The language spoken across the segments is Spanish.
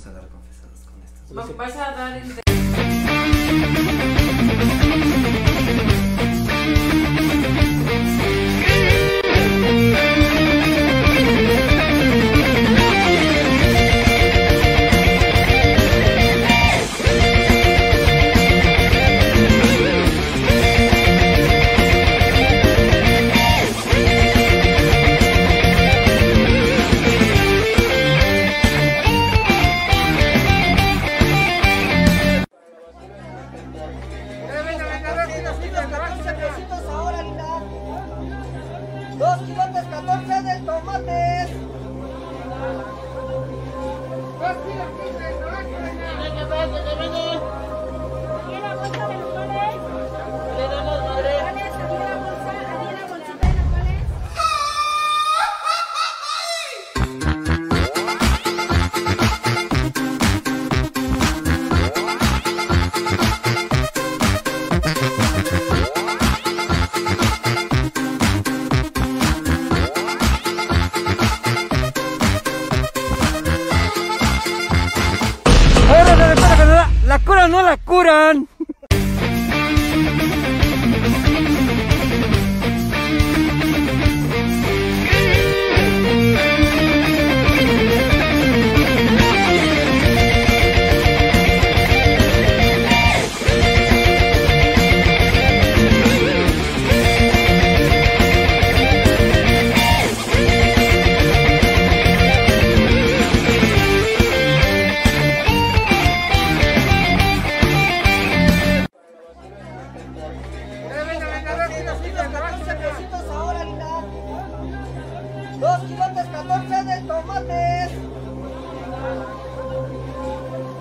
vamos a dar confesados con esto. Va- Vas a dar el...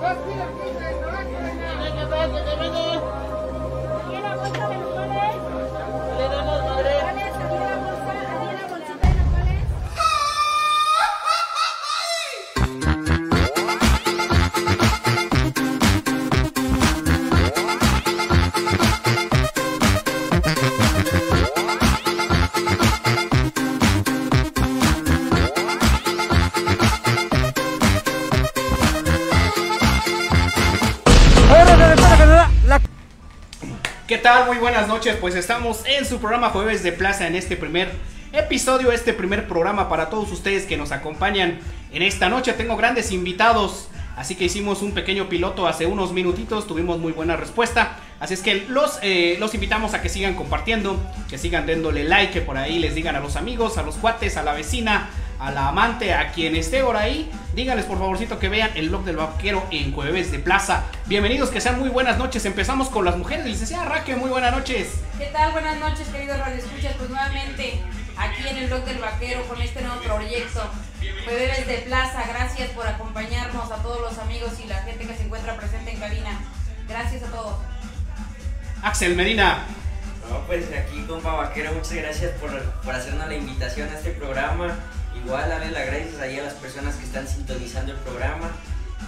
Kilos 15 de ¿Quiere tal? Muy buenas noches. Pues estamos en su programa Jueves de Plaza en este primer episodio, este primer programa para todos ustedes que nos acompañan en esta noche. Tengo grandes invitados, así que hicimos un pequeño piloto hace unos minutitos, tuvimos muy buena respuesta. Así es que los, eh, los invitamos a que sigan compartiendo, que sigan dándole like, que por ahí les digan a los amigos, a los cuates, a la vecina, a la amante, a quien esté por ahí. Díganles por favorcito que vean el blog del vaquero en Jueves de Plaza. Bienvenidos, que sean muy buenas noches. Empezamos con las mujeres. Licenciada Raque, muy buenas noches. ¿Qué tal? Buenas noches, queridos radioescuchas. Pues nuevamente aquí en el blog del vaquero con este nuevo proyecto. Jueves de Plaza, gracias por acompañarnos a todos los amigos y la gente que se encuentra presente en cabina. Gracias a todos. Axel Medina. No, pues aquí, compa Vaquero, muchas gracias por, por hacernos la invitación a este programa. Igual, darle las gracias ahí a las personas que están sintonizando el programa.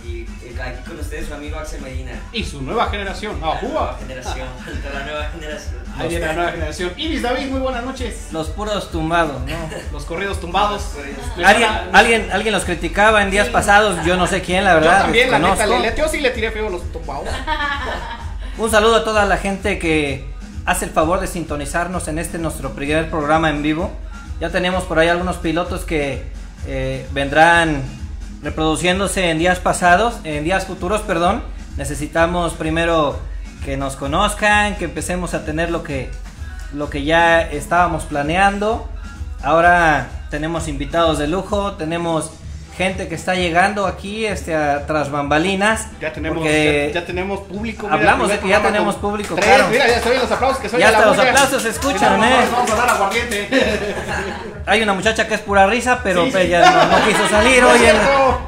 Y eh, aquí con ustedes, su amigo Axel Medina. Y su nueva generación. La ¡Ajúa! nueva generación, la nueva generación. Ahí viene la nueva generación. Iris David, muy buenas noches. Los puros tumbados, ¿no? Los corridos tumbados. Alguien, a- alguien, alguien los criticaba en días Sí. pasados, yo no sé quién, la Yo verdad. también, la neta, le, le- yo sí le tiré feo a los tumbados. Un saludo a toda la gente que hace el favor de sintonizarnos en este nuestro primer programa en vivo. Ya tenemos por ahí algunos pilotos que eh, vendrán reproduciéndose en días pasados, en días futuros, perdón. Necesitamos primero que nos conozcan, que empecemos a tener lo que, lo que ya estábamos planeando. Ahora tenemos invitados de lujo, tenemos gente que está llegando aquí este, a, tras bambalinas. Ya tenemos, ya, ya tenemos público. mira, Hablamos primer de que ya tenemos público, tres, claro. Mira, ya se oyen los aplausos que soy Ya hasta los aplausos se escuchan, ¿eh? Vamos, vamos a dar aguardiente. Hay una muchacha que es pura risa, pero Sí, pues, sí. ella no, no quiso salir hoy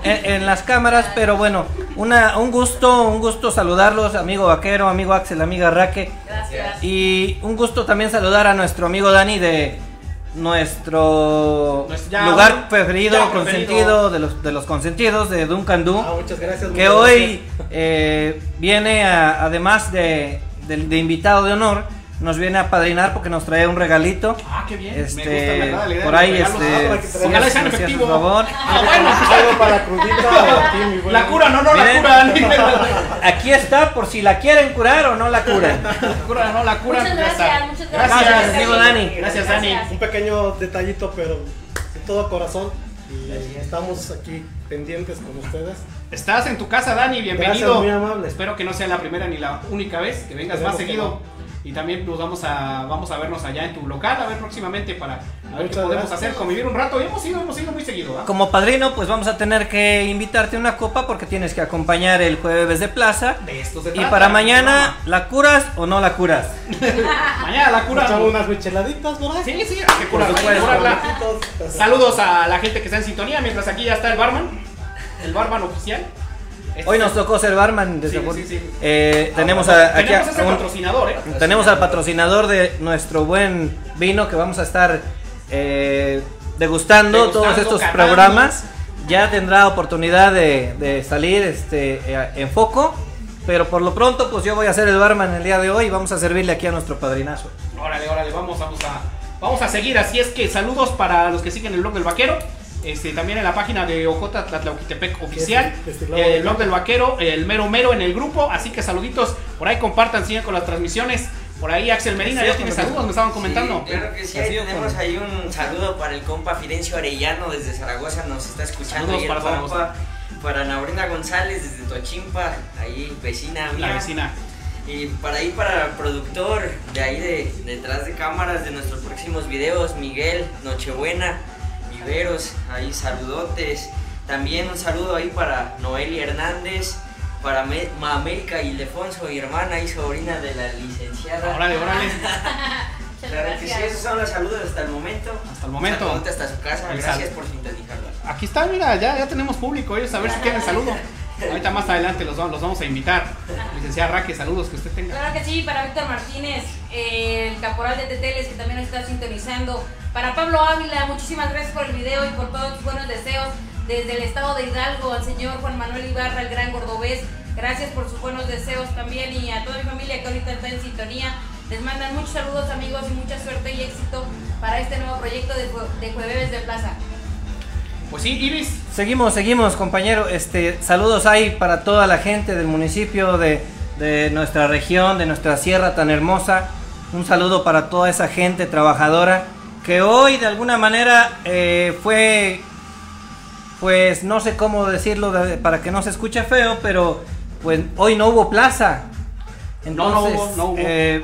en- en las cámaras, pero bueno, una, un gusto, un gusto saludarlos, amigo Vaquero, amigo Axel, amiga Raque, Gracias. y un gusto también saludar a nuestro amigo Dani de nuestro ya, lugar preferido, ya consentido, preferido. de los, de los consentidos de Duncan Du. Ah, muchas gracias. que muchas hoy gracias. eh, viene a- además de, de- de invitado de honor nos viene a padrinar porque nos trae un regalito. Ah, qué bien. Este, Me gusta, ¿verdad? La idea por ahí, este, para que te Ojalá sean gracias, efectivo. por favor. Ah, bueno. Algo para la crudita. La cura, no, no, la cura. Aquí está por si la quieren curar o no la curan. La cura, no, la cura. Muchas gracias, muchas gracias. Gracias, amigo Dani. Gracias, Dani. Un pequeño detallito, pero de todo corazón. Y estamos aquí pendientes con ustedes. Estás en tu casa, Dani, bienvenido. Gracias, muy amable. Espero que no sea la primera ni la única vez, que vengas Esperemos más que seguido. Y también nos vamos a, vamos a vernos allá en tu local, a ver próximamente para a ver qué podemos gracias. hacer, convivir un rato. Y hemos ido, hemos ido muy seguido. Como padrino, pues vamos a tener que invitarte una copa porque tienes que acompañar el jueves de plaza. De esto se Y para mañana, ¿la curas o no la curas? Mañana la cura. Echamos unas micheladitas, ¿verdad? Sí, sí, hay que curarla, hay que curarla. Saludos a la gente que está en sintonía, mientras aquí ya está el barman, el barman oficial. Hoy nos tocó ser barman. Sí, desde sí, sí. Eh, tenemos a- aquí tenemos a ese un- patrocinador, ¿eh? tenemos al patrocinador de nuestro buen vino que vamos a estar eh, degustando, Degustando, todos estos catando. programas. Ya tendrá oportunidad de, de salir este, eh, en foco. Pero por lo pronto, pues yo voy a ser el barman el día de hoy y vamos a servirle aquí a nuestro padrinazo. Órale, órale, vamos, vamos a, vamos a seguir. Así es que saludos para los que siguen el blog del vaquero. Este, también en la página de Ojota Tlatlauquitepec oficial, Este- este el ¿no? blog del vaquero, el mero mero en el grupo, así que saluditos, por ahí compartan, sigan con las transmisiones, por ahí Axel Medina Sí, ya tiene saludos, me estaban comentando. Sí, claro que sí, ahí tenemos ahí un saludo para el compa Fidencio Arellano desde Zaragoza, nos está escuchando Saludos ahí el para compa. Zaragoza. Para Naurina González desde Tochimpa, ahí vecina mía. La vecina. Y para ahí para el productor de ahí de detrás de cámaras de nuestros próximos videos, Miguel, Nochebuena, Viveros, ahí saludotes. También un saludo ahí para Noelia Hernández, para América Ildefonso, mi hermana y sobrina de la licenciada. Órale, órale. Claro que sí, esos son los saludos hasta el momento. Hasta el momento. Hasta su casa, El gracias por sintonizarnos. Aquí está, mira, ya, ya tenemos público, ellos a ver si quieren saludo. Ahorita más adelante los, vamos- los vamos a invitar. Licenciada Raque, saludos que usted tenga. Claro que sí, para Víctor Martínez, eh, el caporal de Teteles que también nos está sintonizando. Para Pablo Ávila, muchísimas gracias por el video y por todos tus buenos deseos. Desde el estado de Hidalgo, al señor Juan Manuel Ibarra, el gran gordobés. Gracias por sus buenos deseos también y a toda mi familia que ahorita está en sintonía. Les mandan muchos saludos amigos y mucha suerte y éxito para este nuevo proyecto de, de Jueves de Plaza. Pues sí, Ibis, Seguimos, seguimos, compañero. Este, saludos ahí para toda la gente del municipio, de, de nuestra región, de nuestra sierra tan hermosa. Un saludo para toda esa gente trabajadora que hoy de alguna manera eh, fue, pues no sé cómo decirlo de- para que no se escuche feo, pero pues hoy no hubo plaza. No, no Entonces, hubo, no hubo. eh,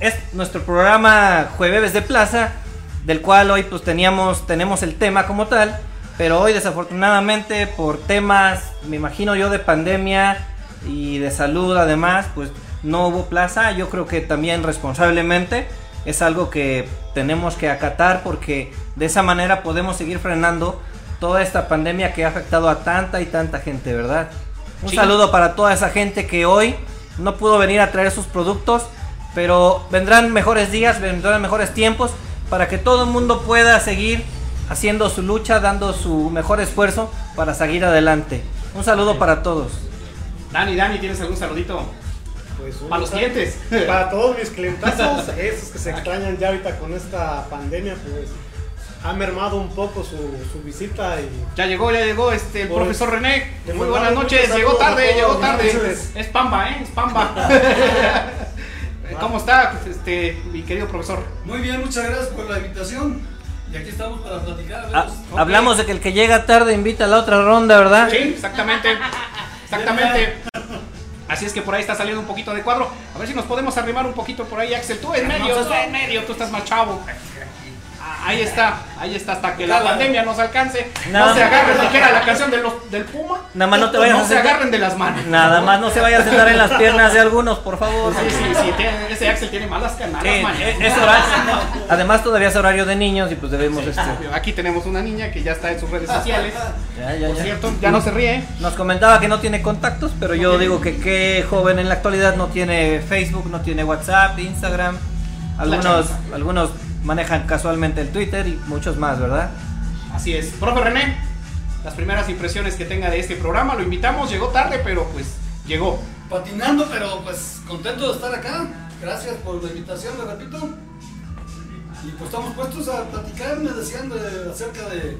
es nuestro programa Jueves de Plaza, del cual hoy pues teníamos, tenemos el tema como tal, pero hoy desafortunadamente por temas, me imagino yo, de pandemia y de salud además, pues no hubo plaza. Yo creo que también responsablemente es algo que tenemos que acatar porque de esa manera podemos seguir frenando toda esta pandemia que ha afectado a tanta y tanta gente, ¿verdad? Un Sí. saludo para toda esa gente que hoy no pudo venir a traer sus productos, pero vendrán mejores días, vendrán mejores tiempos para que todo el mundo pueda seguir haciendo su lucha, dando su mejor esfuerzo para seguir adelante. Un saludo para todos. Dani, Dani, ¿tienes algún saludito? Pues, un Para los clientes. Para todos mis clientazos, esos que se extrañan ya ahorita con esta pandemia, pues ha mermado un poco su, su visita y Ya llegó, ya llegó este el Pues, profesor René. Muy buenas noches, llegó a tarde, todos, llegó tarde. Es Pamba, ¿eh? Es Pamba. ¿Cómo está, este, mi querido profesor? Muy bien, muchas gracias por la invitación. Y aquí estamos para platicar. Ah, verlos. Ok. Hablamos de que el que llega tarde invita a la otra ronda, ¿verdad? Sí, exactamente. Exactamente. Así es que por ahí está saliendo un poquito de cuadro. A ver si nos podemos arrimar un poquito por ahí, Axel. Tú en medio, tú en medio, tú estás más chavo. Ah, Ahí está, ahí está, hasta que la pandemia nos alcance. No, No. se agarren, que era la canción de los, del Puma. Nada más no te vayas No a se sentar- agarren de las manos. Nada más no se vaya a sentar en las piernas de algunos, por favor. Sí, sí, sí, tiene- ese Axel tiene malas canas. Sí, es- es horario. Además todavía es horario de niños y pues debemos este. Aquí tenemos una niña que ya está en sus redes sociales. Ya, ya, Por ya. cierto, ya no se ríe. Nos comentaba que no tiene contactos, pero yo digo que qué joven en la actualidad no tiene Facebook, no tiene WhatsApp, Instagram. Algunos, algunos manejan casualmente el Twitter y muchos más, ¿verdad? Así es. Profe René, las primeras impresiones que tenga de este programa, lo invitamos, llegó tarde, pero pues llegó. Patinando, pero pues contento de estar acá. Gracias por la invitación, le repito. Y pues estamos puestos a platicar, me decían de- acerca de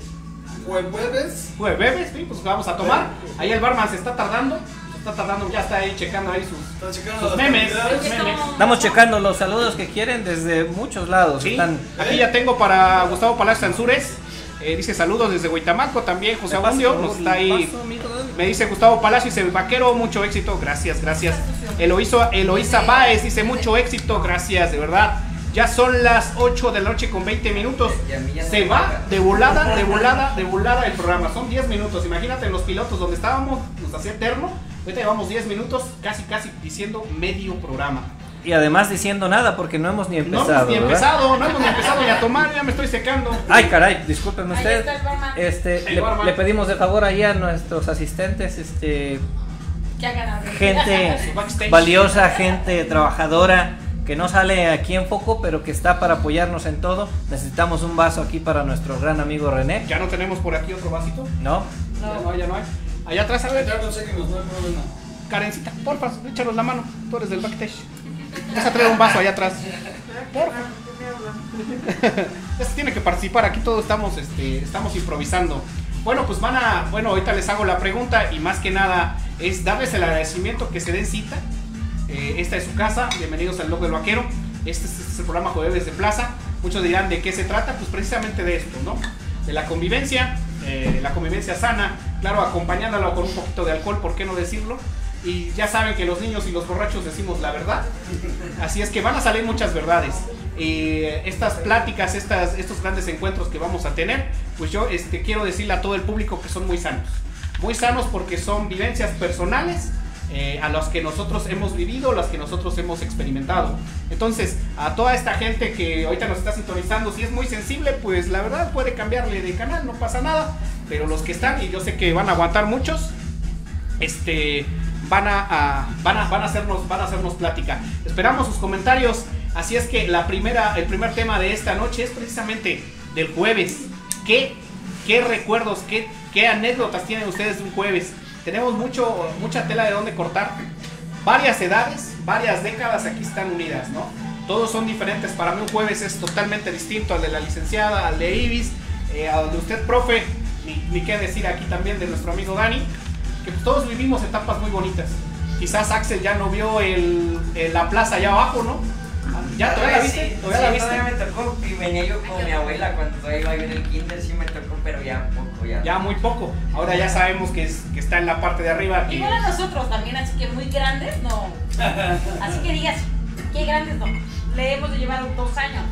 jueves. Jueves, sí, pues vamos a tomar. Ahí el barman se está tardando. Está tardando, ya está ahí checando ahí sus, checando memes. memes. Estamos checando los saludos que quieren desde muchos lados. Sí, Están aquí ya tengo para Gustavo Palacio Ansures. Eh, dice saludos desde Huitamaco también. José Abundio nos está ahí. paso. Me dice Gustavo Palacio, dice vaquero, mucho éxito, gracias, gracias. Eloísa, Eloísa Báez dice mucho éxito, gracias, de verdad. Ya son las 8 de la noche con 20 minutos. Se va de volada, de volada, de volada el programa. Son 10 minutos. Imagínate en los pilotos donde estábamos, nos hacía eterno. Ahorita llevamos 10 minutos, casi, casi diciendo medio programa. Y además diciendo nada porque no hemos ni No empezado. hemos ni ¿verdad? empezado, no hemos ni empezado ni a tomar, ya me estoy secando. Ay, caray, disculpen Ahí ustedes. Este, le, pedimos de favor ahí a nuestros asistentes, este, Que hagan algo. gente valiosa, gente trabajadora que no sale aquí en foco, pero que está para apoyarnos en todo. Necesitamos un vaso aquí para nuestro gran amigo René, Ya no tenemos por aquí otro vasito. ¿no? Ya no hay, ya no hay. Allá atrás, a ver, Ya conseguimos, no hay problema. Karencita, porfa, échanos la mano. Tú eres del backstage. Vas a traer un vaso allá atrás. Porfa. Ya se tiene que participar, aquí todos estamos, este, estamos improvisando. Bueno, pues van a, bueno, ahorita les hago la pregunta y más que nada es darles el agradecimiento que se den cita. Eh, esta es su casa, bienvenidos al Blog del Vaquero. Este es, este es el programa Jueves de Plaza. Muchos dirán de qué se trata, pues precisamente de esto, ¿no? De la convivencia, eh, la convivencia sana, claro, acompañándola con un poquito de alcohol, ¿por qué no decirlo? Y ya saben que los niños y los borrachos decimos la verdad. Así es que van a salir muchas verdades. Eh, estas pláticas, estas, estos grandes encuentros que vamos a tener, pues yo este, quiero decirle a todo el público que son muy sanos. Muy sanos porque son vivencias personales eh, a las que nosotros hemos vivido, las que nosotros hemos experimentado. Entonces, a toda esta gente que ahorita nos está sintonizando, si es muy sensible, pues la verdad puede cambiarle de canal, no pasa nada. Pero los que están, y yo sé que van a aguantar muchos, este van a, van a van a hacernos van a hacernos plática. Esperamos sus comentarios. Así es que la primera el primer tema de esta noche es precisamente del jueves. ¿Qué qué recuerdos, qué qué anécdotas tienen ustedes de un jueves? Tenemos mucho mucha tela de donde cortar. Varias edades, varias décadas aquí están unidas, ¿no? Todos son diferentes. Para mí un jueves es totalmente distinto al de la licenciada, al de Ibis, eh, al de usted, profe. Ni, ni qué decir aquí también de nuestro amigo Dani que pues, todos vivimos etapas muy bonitas. Quizás Axel ya no vio el, el- la plaza allá abajo, ¿no? ¿Ya todavía la viste? Sí, ¿Todavía la sí, viste? todavía me tocó y venía yo con mi abuela cuando todavía iba yo en el kinder, sí me tocó, pero ya poco, ya. Ya muy poco. Ahora ya sabemos que, es- que está en la parte de arriba. y- Igual a nosotros también, así que muy grandes, no. Así que digas, qué grandes no. Le hemos de llevar dos años,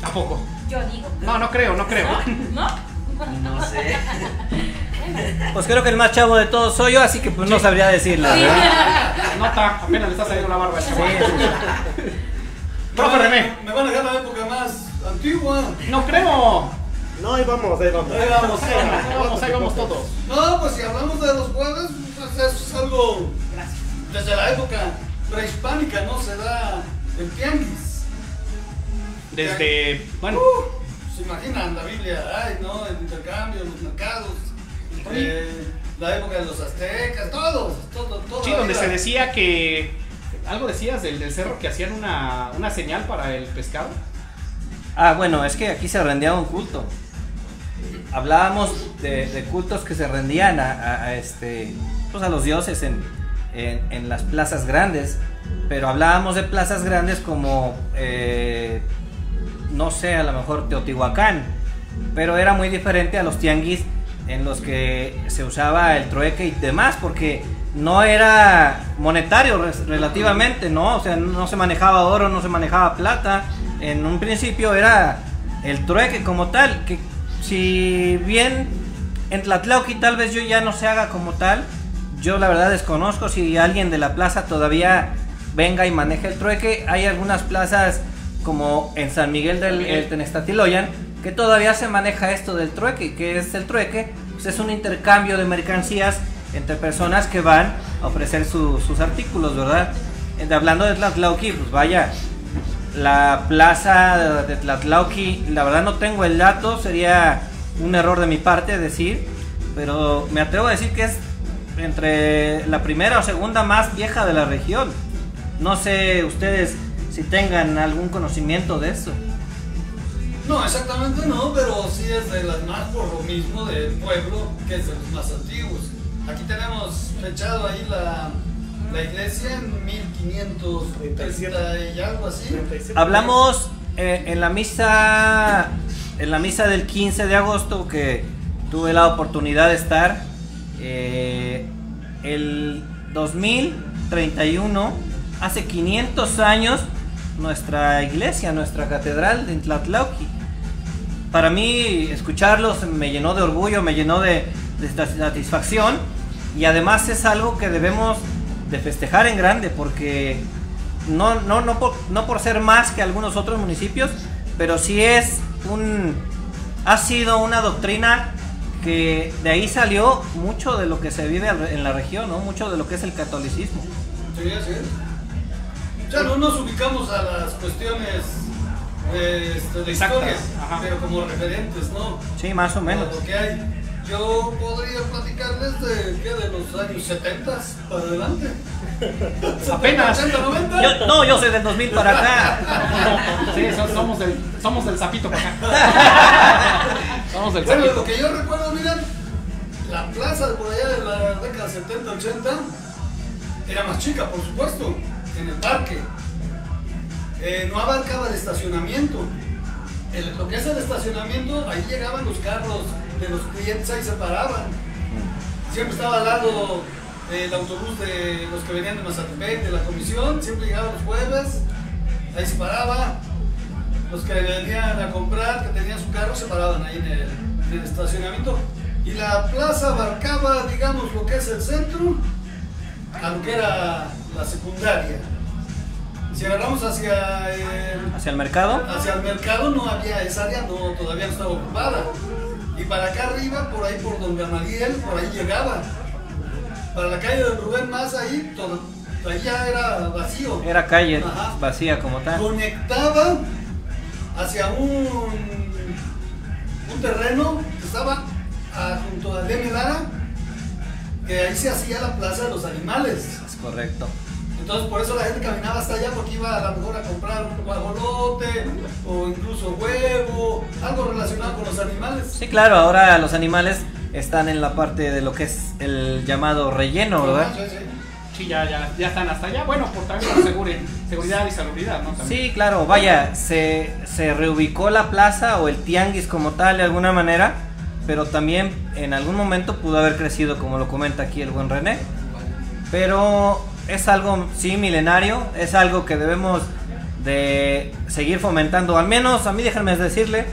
Tampoco. yo digo. No, no creo, no creo. ¿No? No sé. Pues creo que el más chavo de todos soy yo, así que pues no sabría decirle. ¿verdad? Nota, apenas le está saliendo la barba. Sí, sí. Profe René. Me van a dejar la época más antigua. No creo. No, ahí vamos, ahí vamos. Ahí vamos, Ahí vamos, ahí vamos, ahí vamos todos. No, pues si hablamos de los jueves, pues eso es algo desde la época prehispánica, ¿no? Se da el tianguis. Desde, bueno, Uh, se imaginan la Biblia, ay, ¿no? El intercambio, los mercados, eh, la época de los aztecas, todos, todo, todo. sí, donde se decía que. Algo decías del, del cerro que hacían una, una señal para el pescado. Ah, bueno, es que aquí se rendía un culto. Hablábamos de, de cultos que se rendían a, a- a este, pues a los dioses en, en- en las plazas grandes, pero hablábamos de plazas grandes como, eh, no sé, a lo mejor Teotihuacán, pero era muy diferente a los tianguis en los que se usaba el trueque y demás, porque no era monetario relativamente, ¿no? O sea, no se manejaba oro, no se manejaba plata. En un principio era el trueque como tal, que si bien en Tlatlauqui tal vez yo ya no se haga como tal, yo la verdad desconozco si alguien de la plaza todavía venga y maneje el trueque. Hay algunas plazas como en San Miguel del el Tenestatiloyan que todavía se maneja esto del trueque. ¿Qué es el trueque? Pues es un intercambio de mercancías entre personas que van a ofrecer su- sus artículos, ¿verdad? Eh, Hablando de Tlatlauqui, pues vaya, la plaza de Tlatlauqui, la verdad no tengo el dato, sería un error de mi parte decir, pero me atrevo a decir que es entre la primera o segunda más vieja de la región. No sé ustedes si tengan algún conocimiento de eso. No, exactamente no, pero sí es de las más por lo mismo del pueblo, que es de los más antiguos. Aquí tenemos fechado ahí la, la iglesia en 1530 y algo así. 37. Hablamos eh, en la misa en la misa del 15 de agosto que tuve la oportunidad de estar eh, el 2031 hace 500 años nuestra iglesia, nuestra catedral de Tlatlauqui. Para mí escucharlos me llenó de orgullo, me llenó de, satisfacción y además es algo que debemos de festejar en grande porque no, no, no, por, no por ser más que algunos otros municipios, pero sí es un... ha sido una doctrina que de ahí salió mucho de lo que se vive en la región, ¿no? Mucho de lo que es el catolicismo. Sí, así sea, no nos ubicamos a las cuestiones eh, este, de Exactas, historia, ajá. pero como referentes, ¿no? Sí, más o menos. Lo que hay. Yo podría platicarles de, ¿qué? de los años 70 para adelante. Apenas. 80, 90. Yo- no, yo soy del 2000 para acá. Sí, so- somos del, somos del sapito para acá. somos del Bueno, sapito. lo que yo recuerdo, miren, la plaza de por allá de la década 70-80 era más chica, por supuesto, en el parque. Eh, no abarcaba el estacionamiento. El- lo que es el estacionamiento, ahí llegaban los carros de los clientes, ahí se paraban. Siempre estaba al lado el autobús de los que venían de Mazatepec, de la comisión, siempre llegaban los jueves, ahí se paraba. Los que venían a comprar, que tenían su carro, se paraban ahí en el, en el estacionamiento. Y la plaza abarcaba, digamos, lo que es el centro, a lo que era la secundaria. Si agarramos hacia el, Hacia el mercado. hacia el mercado, no había esa área, no, todavía no estaba ocupada. Y para acá arriba, por ahí por Don Gamaliel, por ahí llegaba. Para la calle de Rubén más ahí, todo, ahí ya era vacío. Era calle Ajá. vacía como tal. Conectaba hacia un, un terreno que estaba ah, junto a Deme Lara, que ahí se hacía la plaza de los animales. Es correcto. Entonces por eso la gente caminaba hasta allá porque iba a lo mejor a comprar un guajolote o incluso huevo, algo relacionado con los animales. Sí, claro, ahora los animales están en la parte de lo que es el llamado relleno, ¿verdad? Ah, sí, sí. Sí, ya, ya, ya están hasta allá. Bueno, por también por seguridad, seguridad y salubridad, ¿no? También. Sí, claro, vaya, se, se reubicó la plaza o el tianguis como tal de alguna manera, pero también en algún momento pudo haber crecido, como lo comenta aquí el buen René. Pero es algo, sí, milenario, es algo que debemos de seguir fomentando. Al menos a mí déjenme decirle,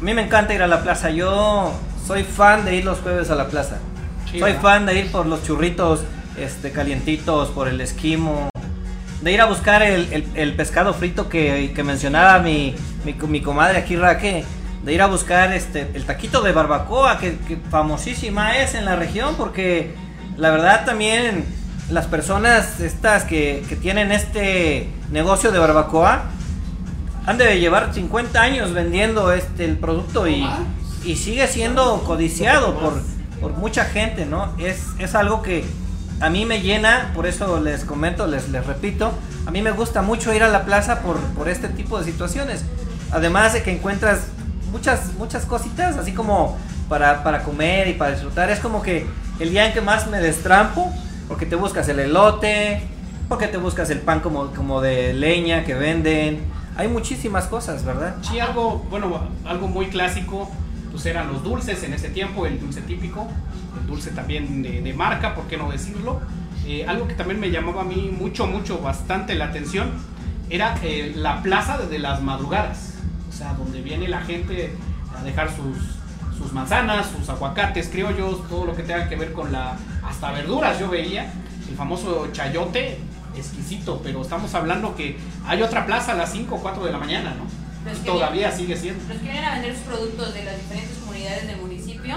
a mí me encanta ir a la plaza, yo soy fan de ir los jueves a la plaza. Sí, soy ¿verdad? fan de ir por los churritos este, calientitos, por el esquimo, de ir a buscar el, el- el pescado frito que, que mencionaba mi, mi, mi comadre aquí, Raque, de ir a buscar este, el taquito de barbacoa, que, que famosísima es en la región, porque la verdad también las personas estas que, que tienen este negocio de barbacoa han de llevar 50 años vendiendo este el producto y, y sigue siendo codiciado por, por mucha gente, ¿no? Es, es algo que a mí me llena, por eso les comento, les, les repito, a mí me gusta mucho ir a la plaza por, por este tipo de situaciones. Además de que encuentras muchas, muchas cositas, así como para, para comer y para disfrutar. Es como que el día en que más me destrampo, porque te buscas el elote, porque te buscas el pan como, como de leña que venden. Hay muchísimas cosas, ¿verdad? Sí, algo, bueno, algo muy clásico, pues eran los dulces en ese tiempo, el dulce típico, el dulce también de, marca, ¿por qué no decirlo? Eh, algo que también me llamaba a mí mucho, mucho, bastante la atención, era eh, la plaza de las madrugadas, o sea, donde viene la gente a dejar sus, sus manzanas, sus aguacates criollos, todo lo que tenga que ver con la, hasta verduras yo veía, el famoso chayote, exquisito, pero estamos hablando que hay otra plaza a las 5 o 4 de la mañana, ¿no? Los Y que todavía sigue siendo. Los que vienen a vender sus productos de las diferentes comunidades del municipio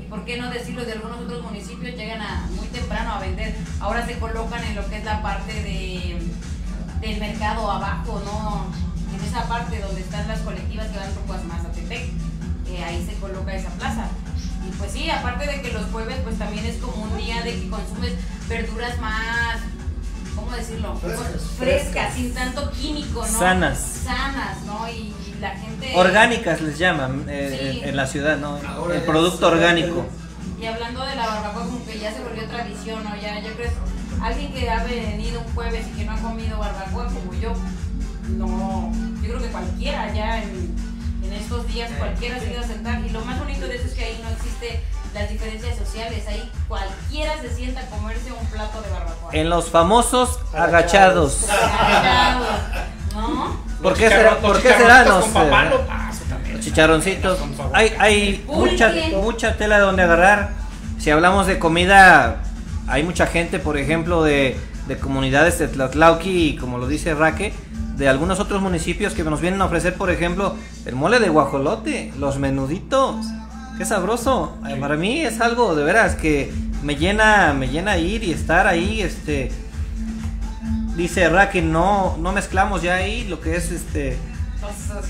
y por qué no decirlo de algunos otros municipios llegan a muy temprano a vender. Ahora se colocan en lo que es la parte de, del mercado abajo, ¿no? En esa parte donde están las colectivas que van rumbo a Eh, ahí se coloca esa plaza. Y pues sí, aparte de que los jueves pues también es como un día de que consumes verduras más ¿cómo decirlo? Frescas. Frescas, sin tanto químico, ¿no? Sanas. Sanas, ¿no? Y la gente... Orgánicas les llaman eh, Sí. en la ciudad, ¿no? Ahora El producto orgánico. Y hablando de la barbacoa, como que ya se volvió tradición, ¿no? Ya, yo creo alguien que ha venido un jueves y que no ha comido barbacoa como yo, no, yo creo que cualquiera ya en estos días, cualquiera se iba a sentar. Y lo más bonito de eso es que ahí no existe las diferencias sociales, ahí cualquiera se sienta a comerse un plato de barbacoa. En los famosos agachados. Agachado, ¿no? ¿Por Los qué será? ¿Por los qué será? chicharroncitos No sé. chicharroncitos. Hay, hay mucha, mucha tela de donde agarrar. Si hablamos de comida, hay mucha gente, por ejemplo, de, de comunidades de Tlatlauqui y como lo dice Raque, de algunos otros municipios que nos vienen a ofrecer, por ejemplo, el mole de guajolote, los menuditos. Qué sabroso. Para mí es algo de veras que me llena, me llena ir y estar ahí, este. Dice Raque, no, no mezclamos ya ahí lo que es este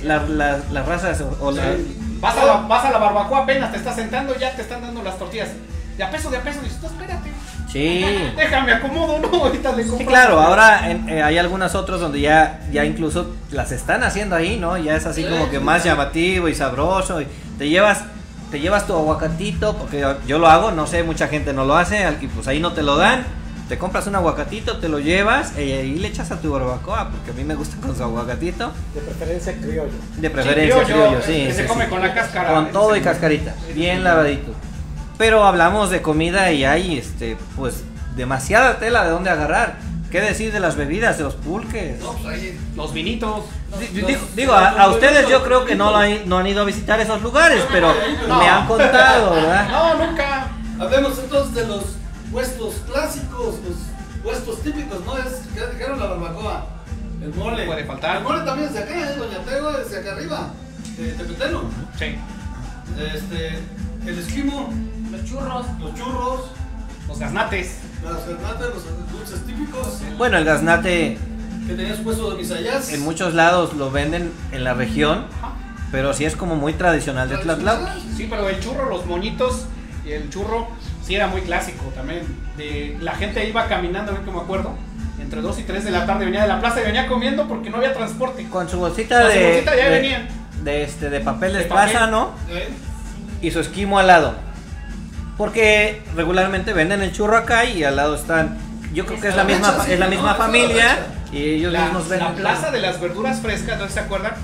la- la- las razas o, o la- Vas a, la, vas a la barbacoa apenas te estás sentando, ya te están dando las tortillas. De a peso, de a peso. Dices, espérate. Sí. Déjame acomodo, ¿no? Ahorita le compro. Sí, claro, ahora en- eh, hay algunas otras donde ya, ya incluso las están haciendo ahí, ¿no? Ya es así como que más llamativo y sabroso. Y te llevas, te llevas tu aguacatito, porque yo, lo hago, no sé, mucha gente no lo hace, y pues ahí no te lo dan. Te compras un aguacatito, te lo llevas y ahí le echas a tu barbacoa, porque a mí me gusta con su aguacatito. De preferencia criollo. De preferencia criollo, criollo, sí. que se sí, come sí. con la cáscara. Con todo sí. y cascarita, bien lavadito. Pero hablamos de comida y hay, este, pues, demasiada tela de dónde agarrar. ¿Qué decir de las bebidas, de los pulques? No, pues ahí. Los vinitos. Di- Digo, digo, a, a ustedes yo creo que no, lo han, no han ido a visitar esos lugares, pero No. me han contado, ¿verdad? No, nunca. Hablemos entonces de los puestos clásicos, los puestos típicos, ¿no? Es, ya dijeron la barbacoa, el mole. Puede faltar. El mole también es de acá, ¿eh? Doña Tego es de acá arriba, de Tepeteno. Sí. Este, el esquimo, Los churros. los churros, Los gaznates. las fernatas, los dulces típicos, Bueno, el gaznate que tenías puesto de misayas. en muchos lados lo venden en la región, pero sí es como muy tradicional de Tlatlauqui. Sí, pero el churro, los moñitos y el churro sí era muy clásico también. De, la gente iba caminando, a ver que me acuerdo. Entre 2 y 3 de la tarde venía de la plaza y venía comiendo porque no había transporte. Con su bolsita Con su de, bolsita ya de, venían. de este, de papel de, De papel. plátano ¿eh? y su esquimo al lado. Porque regularmente venden el churro acá y al lado están. Yo creo que es la misma, es la misma familia y ellos La, mismos venden. la plaza de las verduras frescas, ¿no se acuerdan?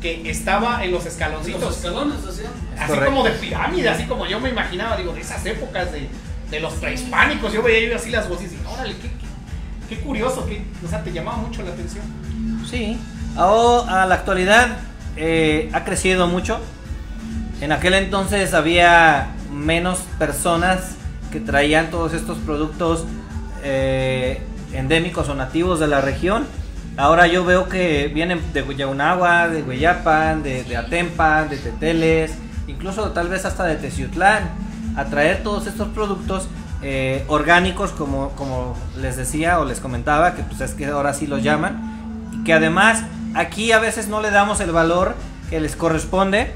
Que estaba en los Los escaloncitos. escalones hacían. Así Correcto. como de pirámide, así como yo me imaginaba, digo, de esas épocas de, de los prehispánicos. Yo veía así las voces y dije, órale, qué, qué, qué curioso, que, o sea, te llamaba mucho la atención. Sí. Ahora, a la actualidad eh, ha crecido mucho. En aquel entonces había menos personas que traían todos estos productos eh, endémicos o nativos de la región. Ahora yo veo que vienen de Guayaunagua, de Hueyapan, de, de Atempan, de Teteles, incluso tal vez hasta de Teciutlán, a traer todos estos productos eh, orgánicos, como, como les decía o les comentaba, que pues es que ahora sí los llaman, y que además aquí a veces no le damos el valor que les corresponde,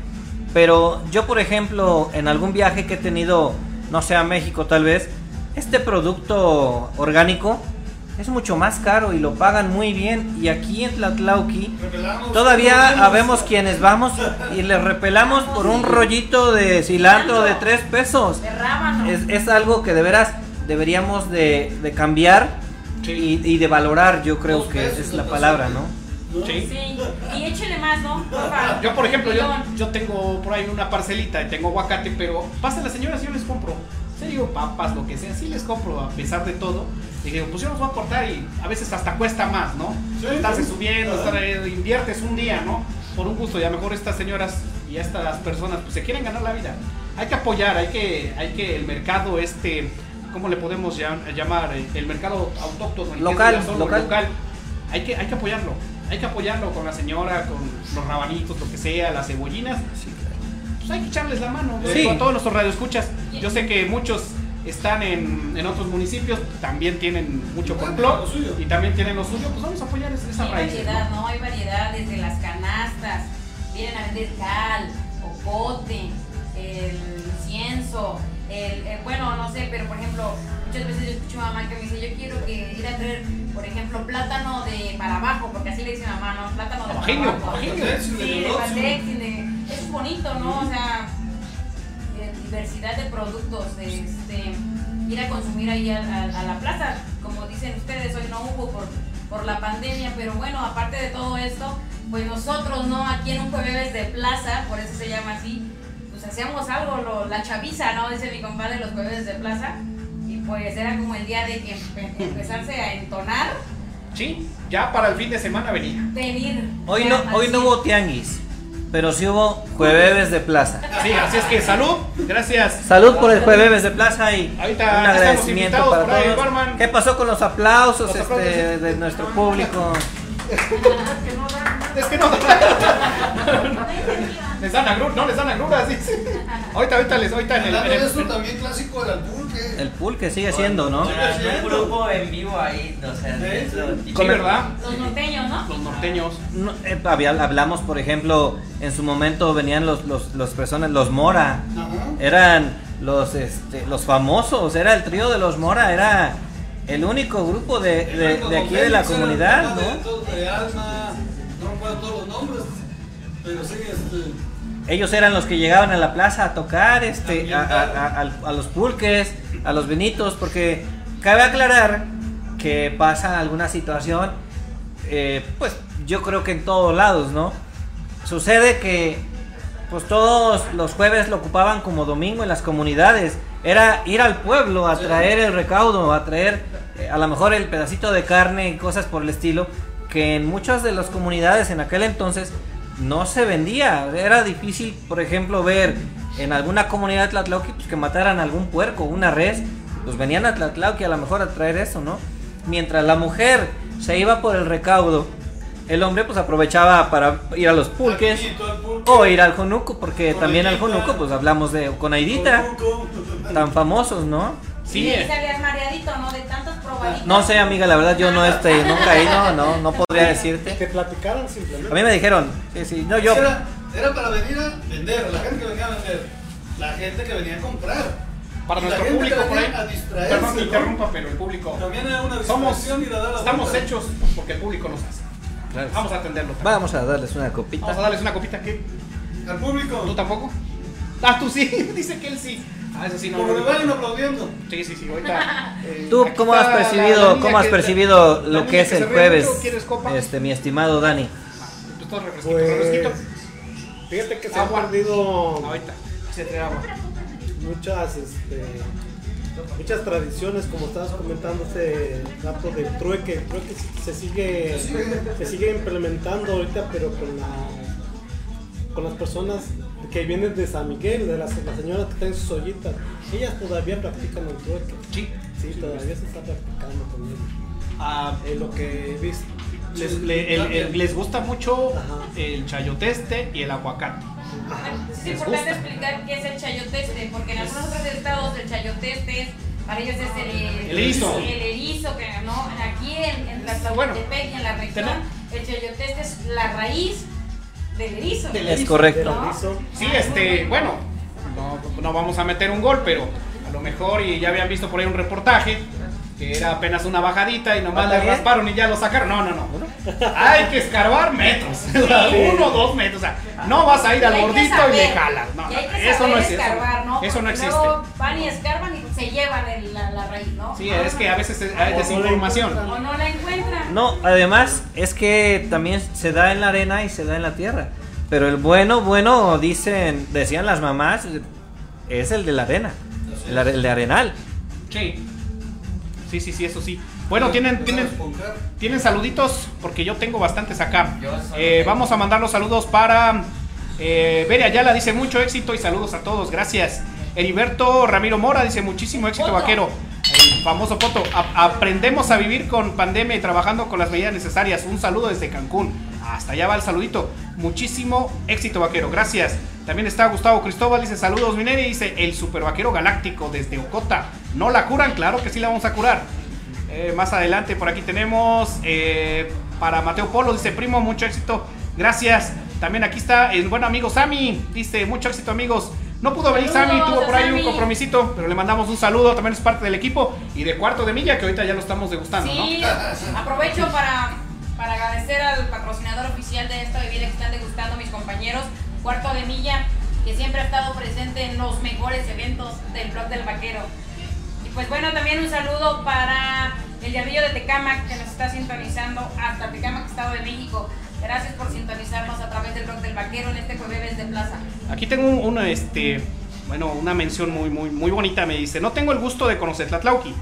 pero yo por ejemplo en algún viaje que he tenido, no sé, a México tal vez, este producto orgánico es mucho más caro y lo pagan muy bien y aquí en Tlatlauqui Todavía habemos quienes vamos y les repelamos por un rollito de cilantro de tres pesos. De. Es, es algo que de veras deberíamos de, de cambiar y, y de valorar, yo creo Dos que es la palabra, pesos. ¿No? Sí. Sí. Y échele más, ¿no? Porfa. Yo, por ejemplo, yo, yo tengo por ahí una parcelita y tengo aguacate, pero pasan las señoras y yo les compro. En serio, papas, lo que sea, sí les compro a pesar de todo. Y digo, pues yo los voy a cortar y a veces hasta cuesta más, ¿no? Sí, Estarse sí. subiendo, Ajá. estar ahí, inviertes un día, ¿no? Por un gusto, y a lo mejor estas señoras y estas personas pues se quieren ganar la vida. Hay que apoyar, hay que, hay que el mercado este, ¿cómo le podemos llam- llamar? El mercado autóctono, Local, zona, local. Hay que, hay que apoyarlo. Hay que apoyarlo con la señora, con los rabanitos, lo que sea, las cebollinas. Pues hay que echarles la mano. Sí. A todos nuestros radioescuchas. Yo sé que muchos están en, en otros municipios, también tienen mucho Bueno, complot y también tienen lo suyo. Pues vamos a apoyar esa, esa Hay raíz. variedad, ¿no? Hay variedad desde las canastas. Vienen a vender cal, ocote, el incienso, el, eh, bueno, no sé, pero por ejemplo, muchas veces yo escucho a mamá que me dice, yo quiero que ir a traer, por ejemplo, plátano de para abajo, porque así le dice mamá, ¿no? Plátano de para abajo. Sí, de de- es bonito, ¿no? O sea, de diversidad de productos, de este, ir a consumir ahí a, a- a la plaza. Como dicen ustedes, hoy no hubo por, por la pandemia, pero bueno, aparte de todo esto, pues nosotros, ¿no? Aquí en un jueves de plaza, por eso se llama así, pues hacíamos algo, lo- la chaviza, ¿no? Dice mi compadre, los jueves de plaza. Y pues era como el día de que empe- empezarse a entonar, Sí, ya para el fin de semana venía. venir. Hoy no, hoy no hubo tianguis, pero sí hubo jueves de plaza. Sí, así es que salud, gracias. Salud por el jueves de plaza y Ahorita un agradecimiento para ahí, todos. barman. ¿Qué pasó con los aplausos, Los este, aplausos. de nuestro público? Es que no. les dan agruras, no les dan agruras, dice. Ahorita, ahorita les, ahorita en el. Hablando en el- eso, también clásico era el pulque. El pulque sigue siendo, ¿no? Hay un grupo en vivo ahí, o sea, Sí, típico. ¿verdad? Los norteños, ¿no? Los norteños. No, eh, había- hablamos, por ejemplo, en su momento venían los, los, los personas, los Mora, Ajá. eran los, este, los famosos, era el trío de los Mora, era el único grupo de, de- de aquí de la comunidad, ¿no? de Alma, no recuerdo todos los nombres, pero sí, este. Ellos eran los que llegaban a la plaza a tocar, este, a, a- a- a- a los pulques, a los vinitos, porque cabe aclarar que pasa alguna situación, eh, pues yo creo que en todos lados, ¿no? Sucede que pues todos los jueves lo ocupaban como domingo en las comunidades. Era ir al pueblo a traer el recaudo, a traer eh, a lo mejor el pedacito de carne y cosas por el estilo, que en muchas de las comunidades en aquel entonces no se vendía. Era difícil, por ejemplo, ver en alguna comunidad de Tlatlauqui pues, que mataran algún puerco, una res, pues venían a Tlatlauqui a lo mejor a traer eso, ¿no? Mientras la mujer se iba por el recaudo, el hombre pues aprovechaba para ir a los pulques pulque, o ir al Jonuco, porque Con también al. Jonuco pues hablamos de con Aidita, Cocuco. tan famosos, ¿no? Sí, y eh. salías mareadito, ¿no? De tantas probaditas. No sé, amiga, la verdad yo no este nunca he ido, no no podría decirte. Que platicaran simplemente. A mí me dijeron, sí, sí, no yo Era, era para venir a vender, la gente que venía a vender, la gente que venía a comprar. Para Y la nuestro gente público por ahí. a distraerse, Perdón que ¿no? interrumpa, pero el público. También era una Somos, distracción ir a dar la estamos vuelta. hechos porque el público nos hace. Vamos a atenderlo. también. vamos a darles una Vamos a copita. darles una copita que. Al público. ¿Tú tampoco? Ah, tú sí. Dice que él sí. Ah, eso sí, no. Como no. vayan aplaudiendo. Sí, sí, sí. Ahorita. eh, ¿Tú cómo has percibido, cómo has que- percibido lo que es se el jueves? mucho, ¿Quieres copa? Este, mi estimado Dani. Pues todo refresquito, refresquito. Pues, fíjate que se Agua. han perdido Ahorita. Se trae agua. muchas, este, muchas tradiciones, como estabas comentando ese dato del trueque. El trueque se sigue, Se sigue. se sigue implementando ahorita, pero con la, con las personas que vienen de San Miguel, de las, las señoras que tienen sus ollitas, ellas todavía practican el trueque. Sí. Sí, todavía se está practicando con ellos. Ah, Es lo que he visto. les, le- el- el- les gusta mucho Ajá. el chayoteste y el aguacate. Es importante gusta. explicar qué es el chayoteste, porque en algunos otros estados el chayoteste es, para ellos es el, El erizo. El erizo, que no, aquí en, en la Bueno, y en la región, el chayoteste es la raíz del erizo. Del Es correcto. Sí, este, bueno, no, no vamos a meter un gol, pero a lo mejor, y ya habían visto por ahí un reportaje, que era apenas una bajadita y nomás le rasparon y ya lo sacaron. No, no, no. Hay que escarbar metros. Uno o dos metros. O sea, no vas a ir al gordito y le jalas. No, y hay que eso no es eso. escarbar, ¿no? Eso no existe. luego van y escarban y se llevan el- la, la raíz, ¿no? Sí, Ah, es que a veces hay desinformación. O no la encuentran. No, además es que también se da en la arena y se da en la tierra. Pero el bueno, bueno, dicen, decían las mamás, es el de la arena, el, el de arenal. Sí. Sí, sí, sí, eso sí. Bueno, tienen, tienen, tienen saluditos porque yo tengo bastantes acá. Eh, vamos a mandar los saludos para eh, Bere Ayala, dice mucho éxito y saludos a todos, gracias. Heriberto Ramiro Mora dice muchísimo éxito, vaquero. Famoso Poto. A- aprendemos a vivir con pandemia y trabajando con las medidas necesarias. Un saludo desde Cancún. Hasta allá va el saludito. Muchísimo éxito, vaquero. Gracias. También está Gustavo Cristóbal, dice saludos, Mineri. Dice el super vaquero galáctico desde Ocota. ¿No la curan? Claro que sí la vamos a curar. Eh, más adelante por aquí tenemos eh, para Mateo Polo, dice primo, mucho éxito, gracias. También aquí está el buen amigo Sammy, dice mucho éxito amigos, No pudo venir Sammy, tuvo por ahí Sammy. un compromisito, pero le mandamos un saludo, también es parte del equipo. Y de cuarto de milla, que ahorita ya lo estamos degustando, Sí, aprovecho para, para agradecer al patrocinador oficial de esta bebida que están degustando mis compañeros, Cuarto de Milla, que siempre ha estado presente en los mejores eventos del blog del vaquero. Y pues bueno, también un saludo para el Diablillo de Tecamac que nos está sintonizando hasta Tecamac, Estado de México. Gracias por sintonizarnos a través del blog del vaquero en este jueves de plaza. Aquí tengo un- una, este, bueno, una mención muy, muy, muy bonita. Me dice, no tengo el gusto de conocer Tlatlauqui,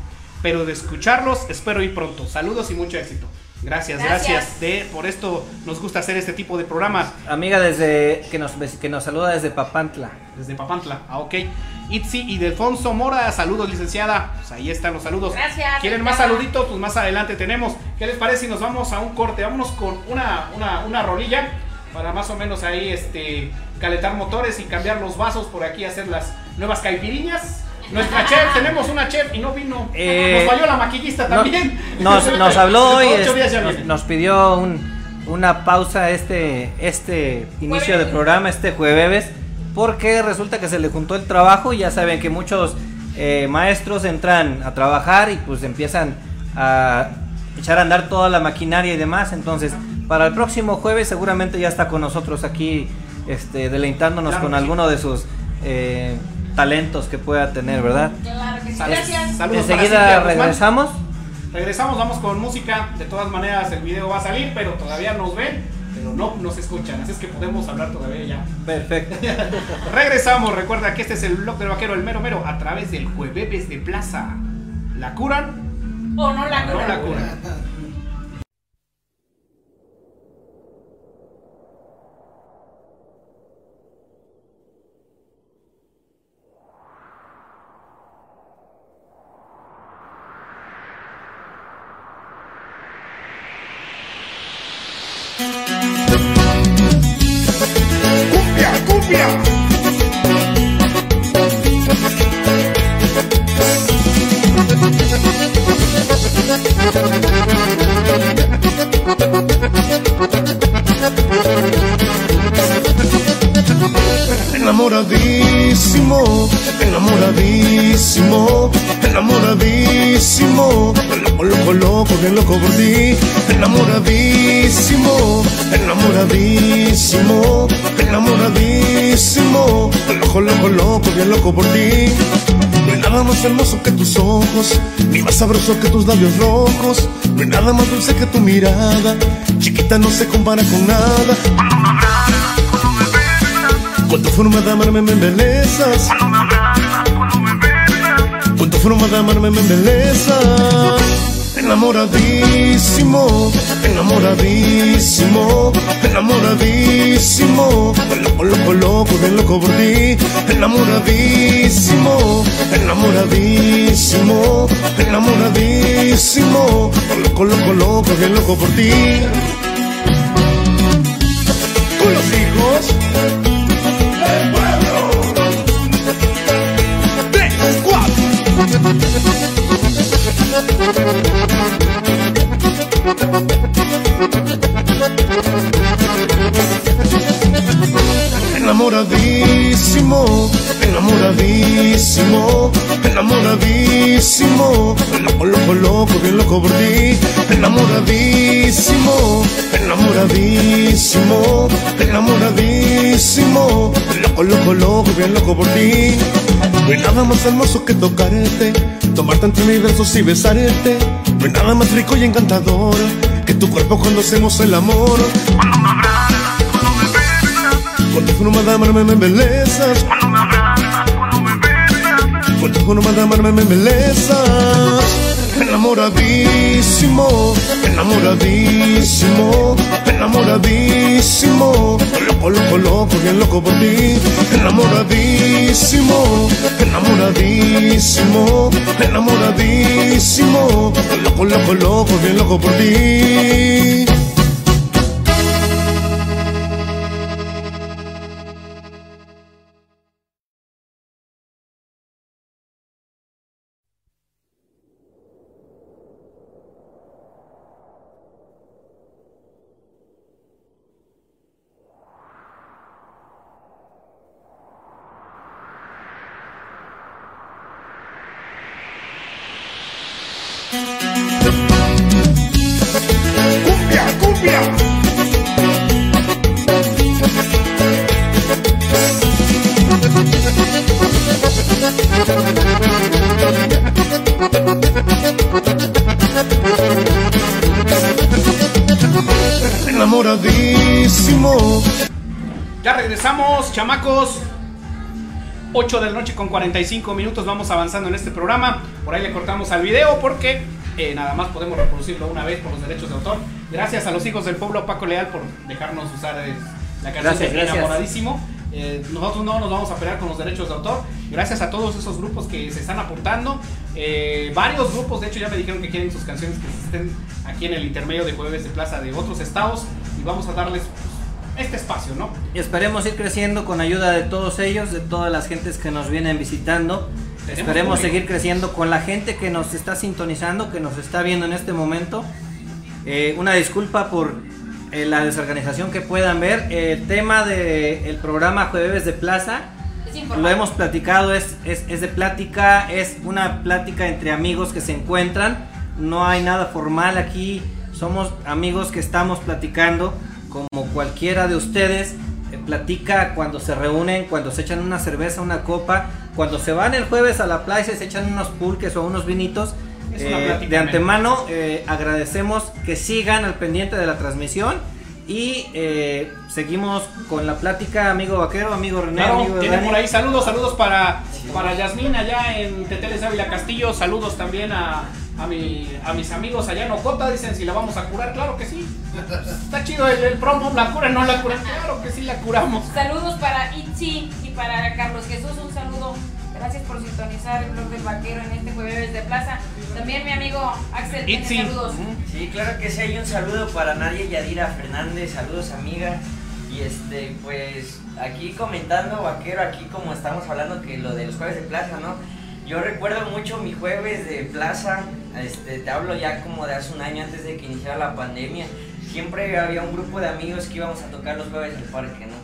pero de escucharlos espero ir pronto. Saludos y mucho éxito. Gracias, gracias. Gracias. De, por esto nos gusta hacer este tipo de programas. Amiga desde que nos que nos saluda desde Papantla. Desde Papantla, ah, ok. Itzi y Delfonso Mora, saludos licenciada. Pues ahí están los saludos. Gracias, ¿Quieren más saluditos? Pues más adelante tenemos. ¿Qué les parece si nos vamos a un corte? Vámonos con una, una, una rolilla para más o menos ahí este, calentar motores y cambiar los vasos por aquí, hacer las nuevas caipiriñas. Nuestra chef, tenemos una chef y no vino. Eh, nos falló la maquillista No- también. nos, nos habló y nos, pidió un- una pausa este, este inicio de programa, este jueves, porque resulta que se le juntó el trabajo y ya saben que muchos eh, maestros entran a trabajar y pues empiezan a echar a andar toda la maquinaria y demás. Entonces, para el próximo jueves seguramente ya está con nosotros aquí este, deleitándonos Claro con sí. alguno de sus eh, talentos que pueda tener, ¿verdad? Claro que sí. Sal- Gracias. Saludos Enseguida regresamos. Regresamos, vamos con música. De todas maneras, el video va a salir, pero todavía nos ven, pero no nos escuchan. Así es que podemos hablar todavía ya. Perfecto. Regresamos. Recuerda que este es el blog del vaquero, el mero mero, a través del Jueves de Plaza. ¿La curan? O no la No cura. la curan. Enamoradísimo, enamoradísimo, enamoradísimo, loco, loco, loco, bien loco por ti, enamoradísimo, enamoradísimo, enamoradísimo, loco, loco, loco, bien loco por ti. No hay nada más hermoso que tus ojos, ni más sabroso que tus labios rojos, no hay nada más dulce que tu mirada, chiquita no se compara con nada. Con tu forma de amarme me embelezas. Con tu forma de amarme me embelezas. Enamoradísimo, enamoradísimo, enamoradísimo, loco, loco, loco, bien loco por ti, enamoradísimo, enamoradísimo, enamoradísimo, loco, loco, loco, bien loco por ti. Con los hijos del pueblo. Enamoradísimo, enamoradísimo, enamoradísimo, loco, loco, loco, bien loco por ti, enamoradísimo, enamoradísimo, enamoradísimo, loco, loco, loco, bien loco por ti. No hay nada más hermoso que tocarte, tomarte entre mis brazos y besarte. No hay nada más rico y encantador que tu cuerpo cuando hacemos el amor. Con tu forma de amarme me embelezas. Con tu forma de amarme me embelezas. Enamoradísimo, enamoradísimo, enamoradísimo. Loco, loco, loco, bien loco por ti. Enamoradísimo, enamoradísimo, enamoradísimo. Loco, loco, loco, bien loco por ti. 45 minutos vamos avanzando en este programa. Por ahí le cortamos al video porque eh, nada más podemos reproducirlo una vez por los derechos de autor. Gracias a los hijos del pueblo Paco Leal por dejarnos usar eh, la canción Gracias, enamoradísimo. Eh, nosotros no nos vamos a pelear con los derechos de autor. Gracias a todos esos grupos que se están aportando. Eh, varios grupos, de hecho, ya me dijeron que quieren sus canciones que estén aquí en el intermedio de jueves de plaza de otros estados. Y vamos a darles pues, este espacio, ¿no? Y esperemos ir creciendo con ayuda de todos ellos, de todas las gentes que nos vienen visitando. Tenemos Esperemos público. seguir creciendo con la gente que nos está sintonizando, que nos está viendo en este momento. Eh, una disculpa por eh, la desorganización que puedan ver. El tema del programa Jueves de Plaza lo hemos platicado, es, es, es de plática, es una plática entre amigos que se encuentran, no hay nada formal aquí, somos amigos que estamos platicando como cualquiera de ustedes, eh, platica cuando se reúnen, cuando se echan una cerveza, una copa, cuando se van el jueves a la playa y se echan unos pulques o unos vinitos. Es una eh, plática de antemano eh, agradecemos que sigan al pendiente de la transmisión y eh, seguimos con la plática, amigo vaquero, amigo René, Claro, amigo tiene Dani. por ahí saludos, saludos para, para Yasmín allá en Teteles Ávila Castillo, saludos también a, a, mi, a mis amigos allá en Ocota, dicen si la vamos a curar, claro que sí. Está chido el, el promo, la curan, no la curan, claro que sí la curamos. Saludos para Itzi y para Carlos Jesús, un saludo. Gracias por sintonizar el blog del vaquero en este jueves de plaza. También mi amigo Axel tiene Itzi. saludos. Sí, claro que sí, hay un saludo para Nadia Yadira Fernández, saludos amiga. Y este, pues aquí comentando, vaquero, aquí como estamos hablando que lo de los jueves de plaza, ¿no? Yo recuerdo mucho mi jueves de plaza, este, te hablo ya como de hace un año antes de que iniciara la pandemia. Siempre había un grupo de amigos que íbamos a tocar los jueves del parque, ¿no?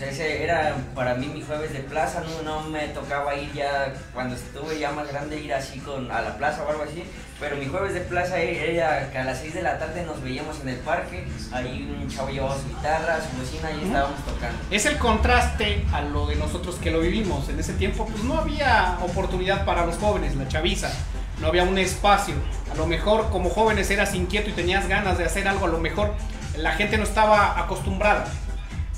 Sea, ese era para mí mi jueves de plaza, no, no me tocaba ir ya cuando estuve ya más grande ir así con a la plaza o algo así, pero mi jueves de plaza era que a las 6 de la tarde nos veíamos en el parque, ahí un chavo llevaba su guitarra, su bocina y estábamos tocando. Es el contraste a lo de nosotros que lo vivimos. En ese tiempo, pues no había oportunidad para los jóvenes, la chaviza. No había un espacio. A lo mejor como jóvenes eras inquieto y tenías ganas de hacer algo. A lo mejor la gente no estaba acostumbrada.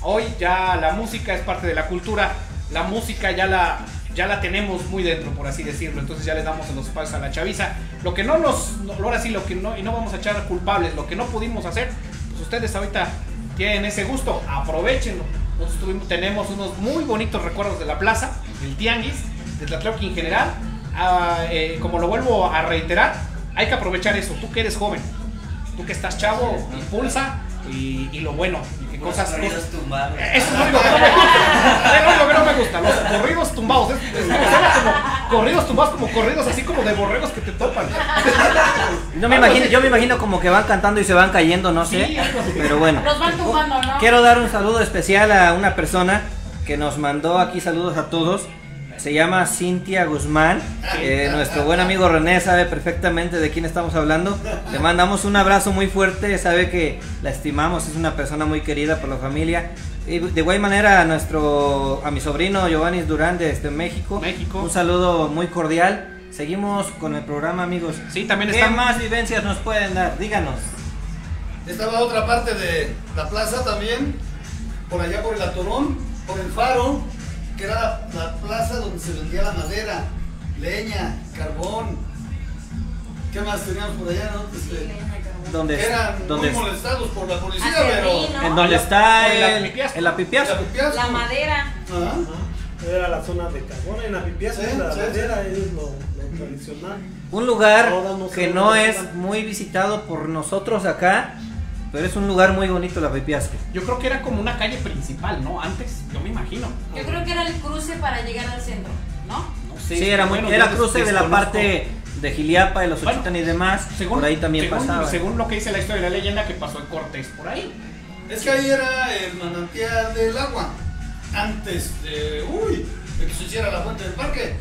Hoy ya la música es parte de la cultura. La música ya la, ya la tenemos muy dentro, por así decirlo. Entonces ya le damos los espacios a la chaviza. Lo que no nos, no- ahora sí, lo que no, y no vamos a echar culpables, lo que no pudimos hacer, pues ustedes ahorita tienen ese gusto, aprovechenlo. Nosotros tuvimos- tenemos unos muy bonitos recuerdos de la plaza, del tianguis, de Tlatlauqui en general. Ah, eh, como lo vuelvo a reiterar, hay que aprovechar eso. Tú que eres joven, tú que estás chavo, impulsa y, y lo bueno. Cosas, corridos tumbados. eso es lo único que no me gusta. Es lo único que no me gusta. Los corridos tumbados. Es, como corridos tumbados, como corridos así como de borregos que te topan. No me imagino, yo me imagino como que van cantando y se van cayendo, no sé. Sí. Pero bueno. Los van tumbando, ¿no? Quiero dar un saludo especial a una persona que nos mandó aquí saludos a todos. Se llama Cintia Guzmán. Eh, nuestro buen amigo René sabe perfectamente de quién estamos hablando. Le mandamos un abrazo muy fuerte. Sabe que la estimamos. Es una persona muy querida por la familia. Y de igual manera a nuestro, a mi sobrino Giovanni Durán desde México. México. Un saludo muy cordial. Seguimos con el programa, amigos. Sí, también ¿Qué están más vivencias nos pueden dar? Díganos. Estaba otra parte de la plaza también, por allá por el Atorón, por el Faro, que era la, la plaza donde se vendía la madera, leña, carbón. ¿Qué más teníamos por allá? No? Este, ¿Dónde, que eran dónde, muy molestados por la policía, pero... ahí, ¿no? en dónde está el, el Apipiasco? La madera. Ajá. Era la zona de carbón, en la pipias, Sí, la sí, madera es lo, lo tradicional. Un lugar no que no es muy visitado por nosotros acá, pero es un lugar muy bonito la Pipiasco. Yo creo que era como una calle principal, ¿no? Antes, yo me imagino. Yo creo que era el cruce para llegar al centro, ¿no? No sé. Sí, era, muy, bueno, era cruce de la parte de Giliapa, de los Bueno, Ochitan y demás. Según, por ahí también según, pasaba. Según lo que dice la historia de la leyenda, que pasó en Cortés por ahí. Es que ahí era el manantial del agua. Antes de, uy, de que se hiciera la fuente del parque.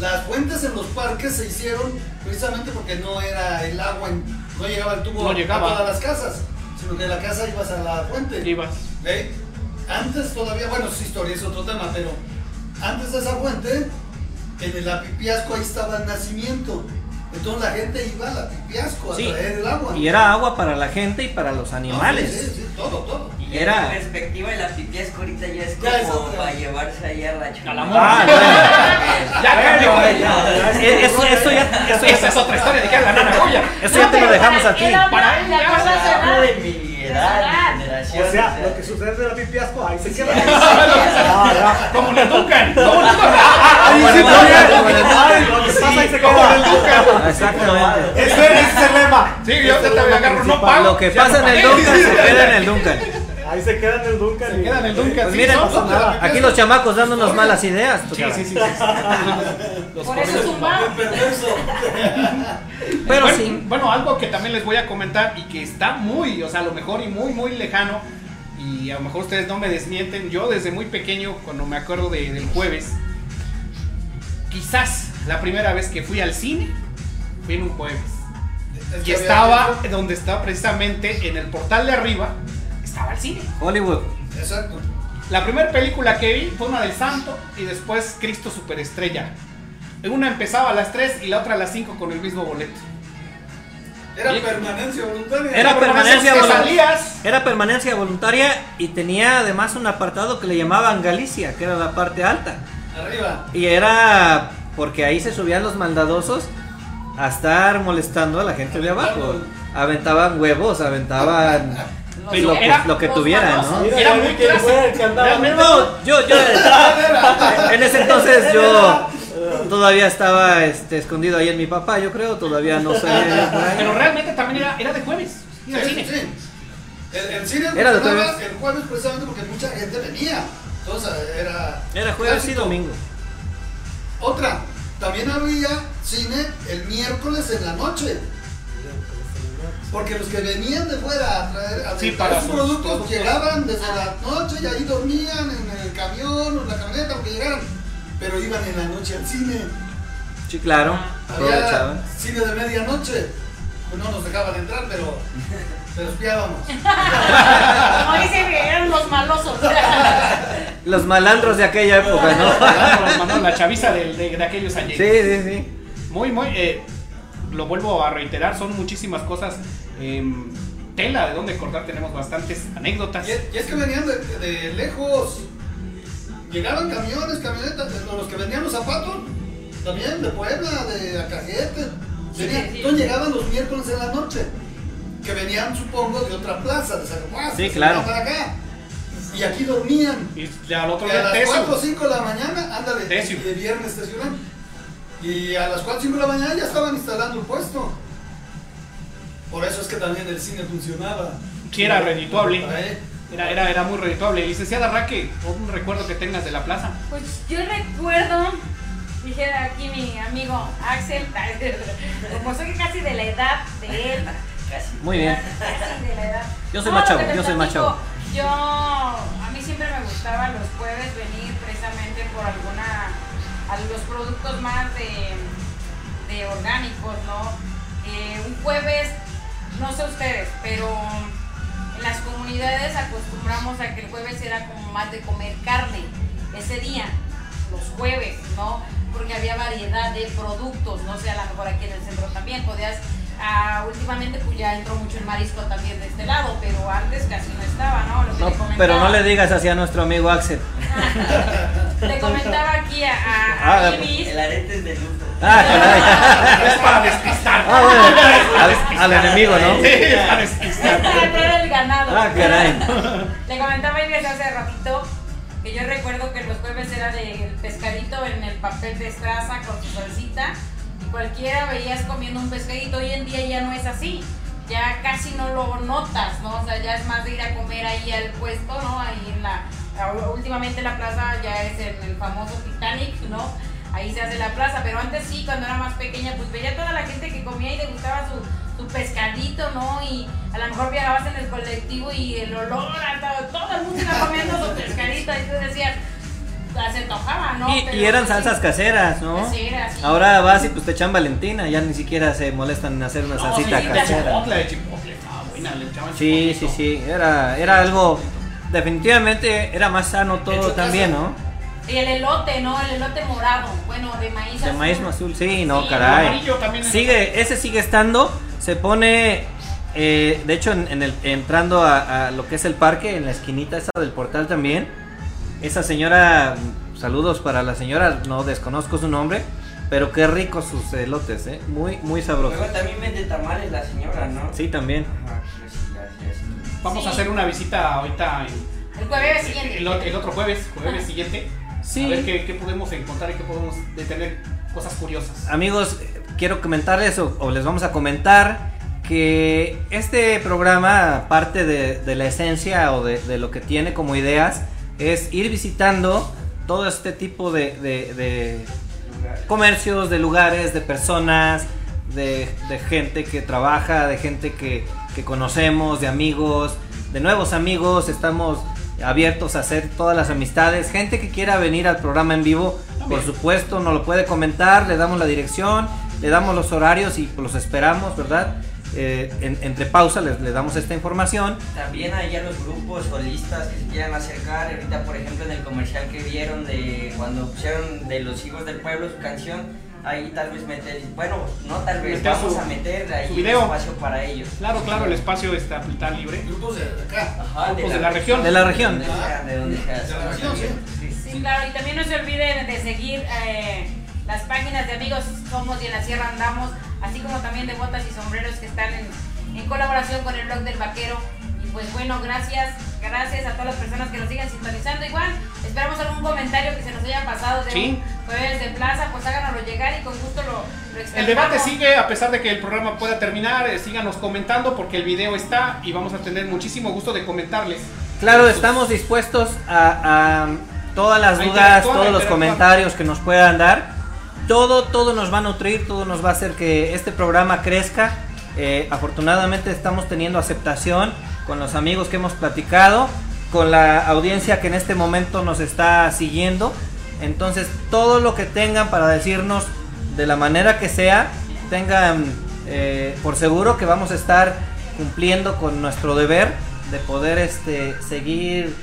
Las fuentes en los parques se hicieron precisamente porque no era el agua, en- no llegaba el tubo No llegaba. a todas las casas, sino que de la casa ibas a la fuente. Ibas. ¿Ve? Antes todavía, bueno, sí, historia es otro tema, pero antes de esa fuente, en el Apipiasco ahí estaba el nacimiento. Entonces la gente iba a la pipiasco a Sí. traer el agua. Y era agua para la gente y para los animales. Sí, sí, sí, todo, todo. Y Era- perspectiva de la pipiasco ahorita ya es Ya es como para llevarse allá a la chula. la Ah, bueno. Ya cambió. Eh, Eso, eso ya, eso Esa ya, es otra historia de que la nana Goya. eso ya te lo dejamos a ti. Para él ¿te ya de de mi edad, mi generación. O sea, lo que sucede en la pipiasco, ahí se queda. Como en el Duncan. Como en el Duncan. Ahí lo que pasa ahí se Como queda. Duncan. Exactamente. Ese es el lema. Sí, yo te el lema agarro, no pago. Lo que pasa en el. Duncan se queda en el Duncan. Ahí se queda en el Duncan. Se y- queda en el Duncan. Pues sí, miren, aquí los chamacos dándonos malas ideas. Sí, sí, sí. sí. Los Por eso corridos zumbaba. Perverso. Pero bueno, sí. Bueno, algo que también les voy a comentar y que está muy, o sea, a lo mejor y muy, muy lejano. Y a lo mejor ustedes no me desmienten. Yo desde muy pequeño, cuando me acuerdo de- del jueves, quizás la primera vez que fui al cine fui en un jueves. Es Y estaba donde está precisamente en el portal de arriba, estaba el cine. Hollywood. Exacto. La primera película que vi fue una del Santo y después Cristo Superestrella. Una empezaba a las 3 y la otra a las 5 con el mismo boleto. Era permanencia voluntaria. Era permanencia voluntaria. Era permanencia voluntaria y tenía además un apartado que le llamaban Galicia, que era la parte alta. Arriba. Y era porque ahí se subían los maldadosos a estar molestando a la gente de abajo. Aventaban huevos, Pero aventaban lo, que, lo que los tuvieran, ¿no? Mira, Era muy clásico. No, yo, yo en ese entonces yo todavía estaba este, escondido ahí en mi papá, yo creo, todavía no sé. Pero realmente también era, era de jueves. Ir al Sí, cine. sí. El, el cine Era de jueves. el jueves precisamente porque mucha gente venía. Entonces era. Era jueves y domingo. Otra, también había cine el miércoles en la noche. Porque los que venían de fuera a traer, a Sí, traer para sus productos, productos. llegaban desde la noche y ahí dormían en el camión o en la camioneta, aunque llegaran. Pero iban en la noche al cine. Sí, claro, Había aprovechaban. cine de medianoche. Pues no nos dejaban entrar, pero, pero espiábamos. Como dicen que eran los malosos. Los malandros de aquella época, ¿no? Mandó la chaviza de, de- de aquellos años. Sí, sí, sí. Muy, muy. eh, lo vuelvo a reiterar, son muchísimas cosas. Em, tela de donde cortar, tenemos bastantes anécdotas. Y es, y es que venían de, de lejos. Llegaban camiones, camionetas, de los que vendían los zapatos, también de Puebla, de Acajete. Sí, sí. Entonces llegaban los miércoles en la noche, que venían, supongo, de otra plaza, de San Juan. Sí, claro. para acá. Y aquí dormían. Y al otro Y a día las teso. 4 o 5 de la mañana, ándale, de viernes estacionan. Y a las 4 o 5 de la mañana ya estaban instalando el puesto. Por eso es que también el cine funcionaba. Sí, era redituable. Era, era, era muy redituable. Licenciada Raque, un recuerdo que tengas de la plaza. Pues yo recuerdo, dijera aquí mi amigo Axel, como soy casi de la edad de él, Casi. Muy bien. casi de la edad. Yo soy No, les yo soy chavo. Yo, a mí siempre me gustaba los jueves venir precisamente por alguna, a los productos más de, de orgánicos, ¿no? Eh, un jueves, no sé ustedes, pero en las comunidades acostumbramos a que el jueves era como más de comer carne ese día, los jueves, ¿no? Porque había variedad de productos, no sé, a lo mejor aquí en el centro también podías, ah, últimamente pues ya entró mucho el marisco también de este lado, pero antes casi no estaba, ¿no? Lo que No, le comentaba. pero no le digas así a nuestro amigo Axel. Le comentaba aquí a, a, Ah, a Ibis. El arete es de lujo. Ah, caray. Es para despistar. Ah, bueno, al, al enemigo, ¿no? Sí, es para despistar. Era el ganado. Ah, caray. Le comentaba Ibis hace ratito que yo recuerdo que los jueves era del pescadito en el papel de estraza con su salsita y cualquiera veías comiendo un pescadito. Hoy en día ya no es así. Ya casi no lo notas, ¿no? O sea, ya es más de ir a comer ahí al puesto, ¿no? Ahí en la. Últimamente la plaza ya es en el famoso Titanic, ¿no? Ahí se hace la plaza, pero antes sí, cuando era más pequeña, pues veía toda la gente que comía y le gustaba su, su pescadito, ¿no? Y a lo mejor viajabas en el colectivo y el olor, todo, todo el mundo iba comiendo su pescadito y tú decías, "Ah, se antojaba, ¿no? Y, Pero, y eran salsas caseras, ¿no? Caseras, sí. Ahora vas y pues te echan Valentina, ya ni siquiera se molestan en hacer una No, salsita sí, casera. chipotle, de chipotle. Ah, buena, le echaban Sí, sí, chipotle. sí, era, era algo, definitivamente era más sano todo Hecho también, casa. ¿no? Y el elote, ¿no? El elote morado. Bueno, de maíz De azul. maíz azul, sí, no, Sí, caray. amarillo también es- Sigue, ese sigue estando. Se pone, eh, de hecho, en, en el, entrando a, a lo que es el parque, en la esquinita esa del portal también. Esa señora, saludos para la señora, no desconozco su nombre, pero qué ricos sus elotes, ¿eh? Muy, muy sabrosos. Luego también vende tamales la señora, ¿no? Sí, también. Ajá, sí, gracias. Vamos Sí. a hacer una visita ahorita en- El jueves siguiente. el, el otro jueves, jueves siguiente. Sí. A ver qué, qué podemos encontrar y qué podemos detener cosas curiosas. Amigos, eh, quiero comentarles o, o les vamos a comentar que este programa, parte de, de la esencia o de, de lo que tiene como ideas, es ir visitando todo este tipo de, comercios, de lugares, de personas, de, de gente que trabaja, de gente que, que conocemos, de amigos, de nuevos amigos. Estamos abiertos a hacer todas las amistades. Gente que quiera venir al programa en vivo, por supuesto, nos lo puede comentar. Le damos la dirección, le damos los horarios y los esperamos, ¿verdad? Eh, en- entre pausa les, les damos esta información. También hay ya los grupos solistas que se quieran acercar. Ahorita, por ejemplo, en el comercial que vieron de cuando pusieron de los hijos del pueblo su canción, ahí tal vez meter, bueno, no tal vez, Meter vamos su- a meter ahí video. espacio para ellos. Claro, claro, el espacio está, está libre. Grupos de acá. Ajá, Grupos de la región. De la región. De, sea, de donde sea. De la región, sí. Sí, claro, y también no se olviden de seguir eh, las páginas de Amigos Somos y en la Sierra Andamos, así como también de Botas y Sombreros que están en, en colaboración con el blog del Vaquero. Y pues bueno, gracias, gracias a todas las personas que nos sigan sintonizando. Igual, esperamos algún comentario que se nos haya pasado de Sí. un jueves de plaza, pues háganoslo llegar y con gusto lo, lo El debate sigue, a pesar de que el programa pueda terminar, eh, síganos comentando porque el video está y vamos a tener muchísimo gusto de comentarles. Claro, estamos dispuestos a, a todas las A dudas, todos los comentarios que nos puedan dar. Todo, todo nos va a nutrir, todo nos va a hacer que este programa crezca. Eh, afortunadamente estamos teniendo aceptación con los amigos que hemos platicado, con la audiencia que en este momento nos está siguiendo. Entonces, todo lo que tengan para decirnos de la manera que sea, tengan eh, por seguro que vamos a estar cumpliendo con nuestro deber de poder este, seguir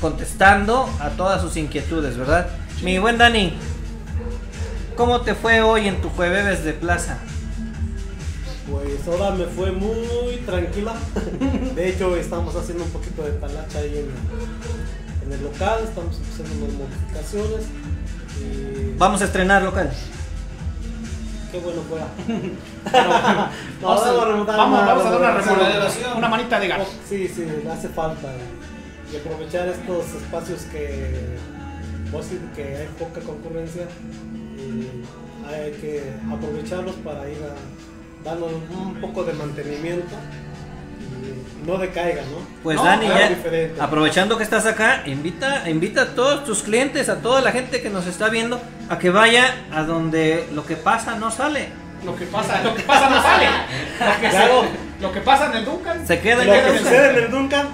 contestando a todas sus inquietudes, ¿verdad? Mi buen Dani, ¿cómo te fue hoy en tu jueves de plaza? Pues ahora me fue muy tranquila. De hecho, estamos haciendo un poquito de talacha ahí en, en el local, estamos haciendo unas modificaciones. Y Vamos a estrenar local. qué bueno fuera. No, Vamos, a, vamos a remontar vamos, vamos a dar una remodelación. una manita de gato. Oh, Sí, sí, hace falta. Y aprovechar estos espacios que, sí que hay poca concurrencia, y hay que aprovecharlos para ir a darnos un poco de mantenimiento y no decaiga, ¿no? Pues No, Dani, claro, ya, diferente. aprovechando que estás acá, invita, invita a todos tus clientes, a toda la gente que nos está viendo, a que vaya a donde lo que pasa no sale. Lo que pasa, lo que pasa no sale. Lo que, Claro. se- lo que pasa en el Duncan. Se queda Lo en que sucede en el Duncan,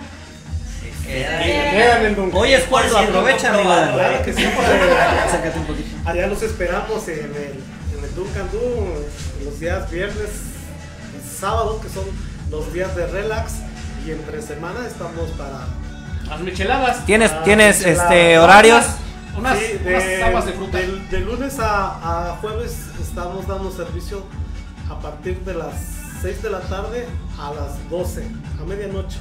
Queda- queda en el Duncan. Hoy es cuando Por cierto, aprovecha, amigo comprobado, Dani. Claro que sí, Sácate un poquito. allá los esperamos en el, en el Duncan Du, los días viernes, sábado, que son los días de relax, y entre semana estamos para Las micheladas. ¿Tienes, tienes este horarios? Unas, Sí, unas de, fruta. De, de lunes a, a jueves estamos dando servicio a partir de las 6 de la tarde a las 12, a medianoche.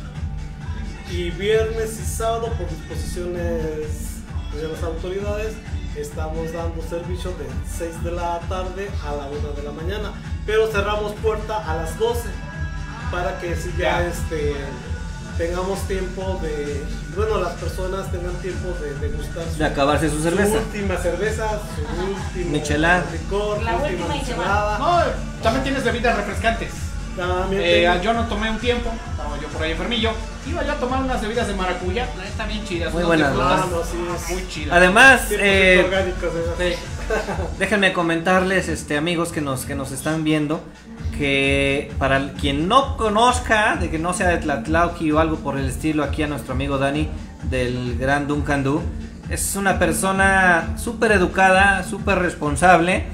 Y viernes y sábado, por disposiciones de las autoridades, estamos dando servicio de 6 de la tarde a la 1 de la mañana. Pero cerramos puerta a las 12 para que si ya Ya. este tengamos tiempo de bueno las personas tengan tiempo de degustar su, De acabarse su su cerveza. última cerveza su último Michelada. licor La su última michelada. No, también tienes bebidas refrescantes. También Eh, tengo- yo no tomé un tiempo, estaba yo por ahí enfermillo. Iba yo a tomar unas bebidas de maracuyá, la neta bien chidas. Muy buenas, Ah, no, sí, Muy chidas. Además, 100% eh, orgánicos, esas. Sí. Déjenme comentarles, este, amigos que nos, que nos están viendo, que para el- quien no conozca, de que no sea de Tlatlauqui o algo por el estilo, aquí a nuestro amigo Dani del Gran Duncan Du, es una persona súper educada, súper responsable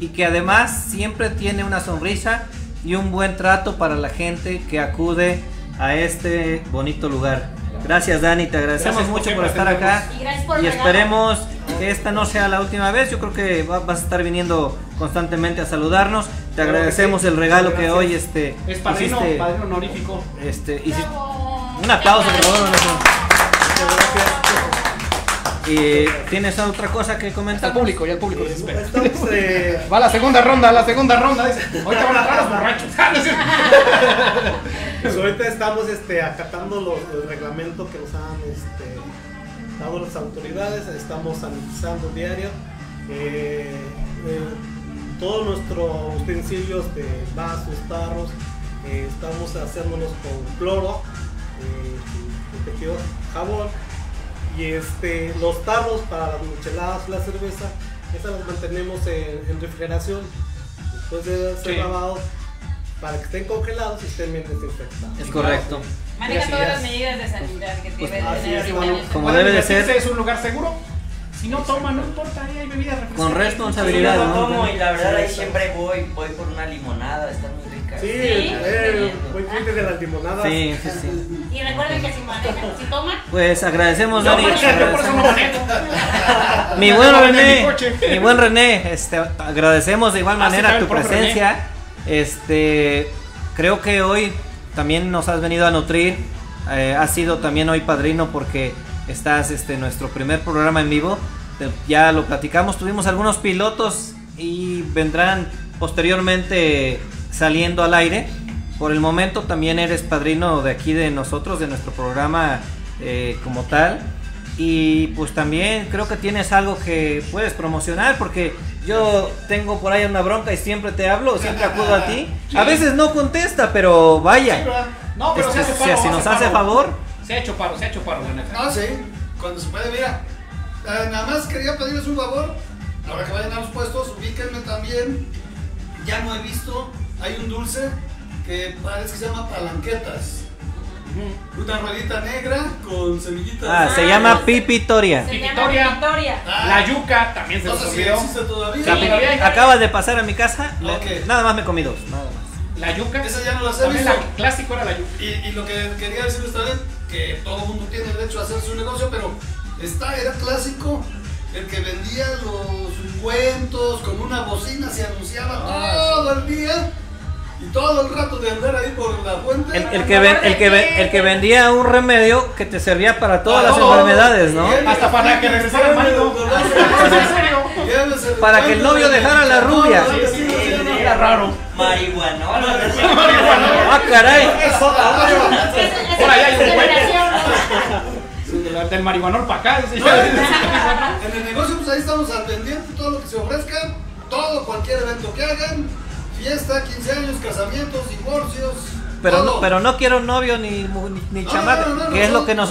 y que además siempre tiene una sonrisa y un buen trato para la gente que acude a este bonito lugar. Gracias Dani, te agradecemos Gracias mucho por estar acá. Y gracias por y esperemos que esta no sea la última vez. Yo creo que va- vas a estar viniendo constantemente a saludarnos. Te Claro agradecemos sí. el regalo que hoy este Es padrino, hiciste. padrino honorífico. Este, hiciste- un aplauso, por favor. Muchas gracias. Y tienes otra cosa que comentar. el público, ya el público se espera. Estamos, eh, Va la segunda ronda, la segunda ronda. Ahorita van a entrar los borrachos. Pues ahorita estamos este, acatando los, el reglamento que nos han este, dado las autoridades, estamos sanitizando diario. Eh, eh, todos nuestros utensilios de vasos, tarros, eh, estamos haciéndolos con cloro, eh, tejido jabón. Y este, los tarros para las micheladas, la cerveza, esas las mantenemos en, en refrigeración después de ser Sí. lavados para que estén congelados y estén bien desinfectados. Es correcto. Maneja todas las medidas de sanidad que Pues, deben así tener es, ahorita como- debe de ser. ¿Es un lugar seguro? Si no toma, no importa, ahí hay bebidas refrescantes. Con Sí, responsabilidad. yo ¿no? no tomo y la verdad ahí Sí, siempre voy, voy por una limonada, está muy. Sí, Sí, eh, buen cliente de las limonadas. Sí, sí, sí. Y recuerden que si manejan, si toman, Pues agradecemos, Dani. por eso- yo por eso no agradecemos. manejo. Mi buen René, mi buen René, este, agradecemos de igual Ah, manera tu presencia. Este, creo que hoy también nos has venido a nutrir. Eh, has sido también hoy padrino porque estás este nuestro primer programa en vivo. Te- Ya lo platicamos, tuvimos algunos pilotos y vendrán posteriormente saliendo al aire. Por el momento también eres padrino de aquí de nosotros, de nuestro programa eh, como tal. Y pues también creo que tienes algo que puedes promocionar porque yo tengo por ahí una bronca y siempre te hablo, siempre acudo a ti. A veces no contesta, pero vaya. No, pero Este, se hace si- paro. si nos hace favor. Se ha hecho paro, se ha hecho paro, la neta. No, sí, cuando se puede, mira. eh, nada más quería pedirles un favor. Ahora que vayan a los puestos, ubíquenme también. Ya no he visto. Hay un dulce que parece que se llama palanquetas. Una ruedita negra con semillitas. Ah, se llama Pipitoria. se Victoria. llama Victoria. Ah, La yuca también se No nos sé si olvidó. existe todavía. Sí, todavía hay. Acabas de pasar a mi casa, Ok. nada más me comí dos, nada más. La yuca. Esa ya no las he También visto. la clásico era la yuca. Y, y lo que quería decirles también, que todo el mundo tiene derecho a hacer su negocio, pero esta era clásico, el que vendía los cuentos con una bocina, se anunciaba todo el día y todo el rato de andar ahí por la fuente. El, el que ven- el, que ven- el que vendía un remedio que te servía para todas las Todo. enfermedades, ¿no? Hasta para que regresara el marido. ¿En serio? Llévese el Para que el novio de- dejara la rubia. Sí. Era raro. Marihuana. Ah, caray. Por ahí hay un generación, Del- marihuanol para acá. En el negocio, pues ahí estamos al pendiente, todo lo que se ofrezca, todo, cualquier evento que hagan, fiesta, 15 años, casamientos, divorcios. Pero todo. no, pero no quiero novio ni, ni, ni No, chamaca. no, no, no, ¿Qué es lo que nos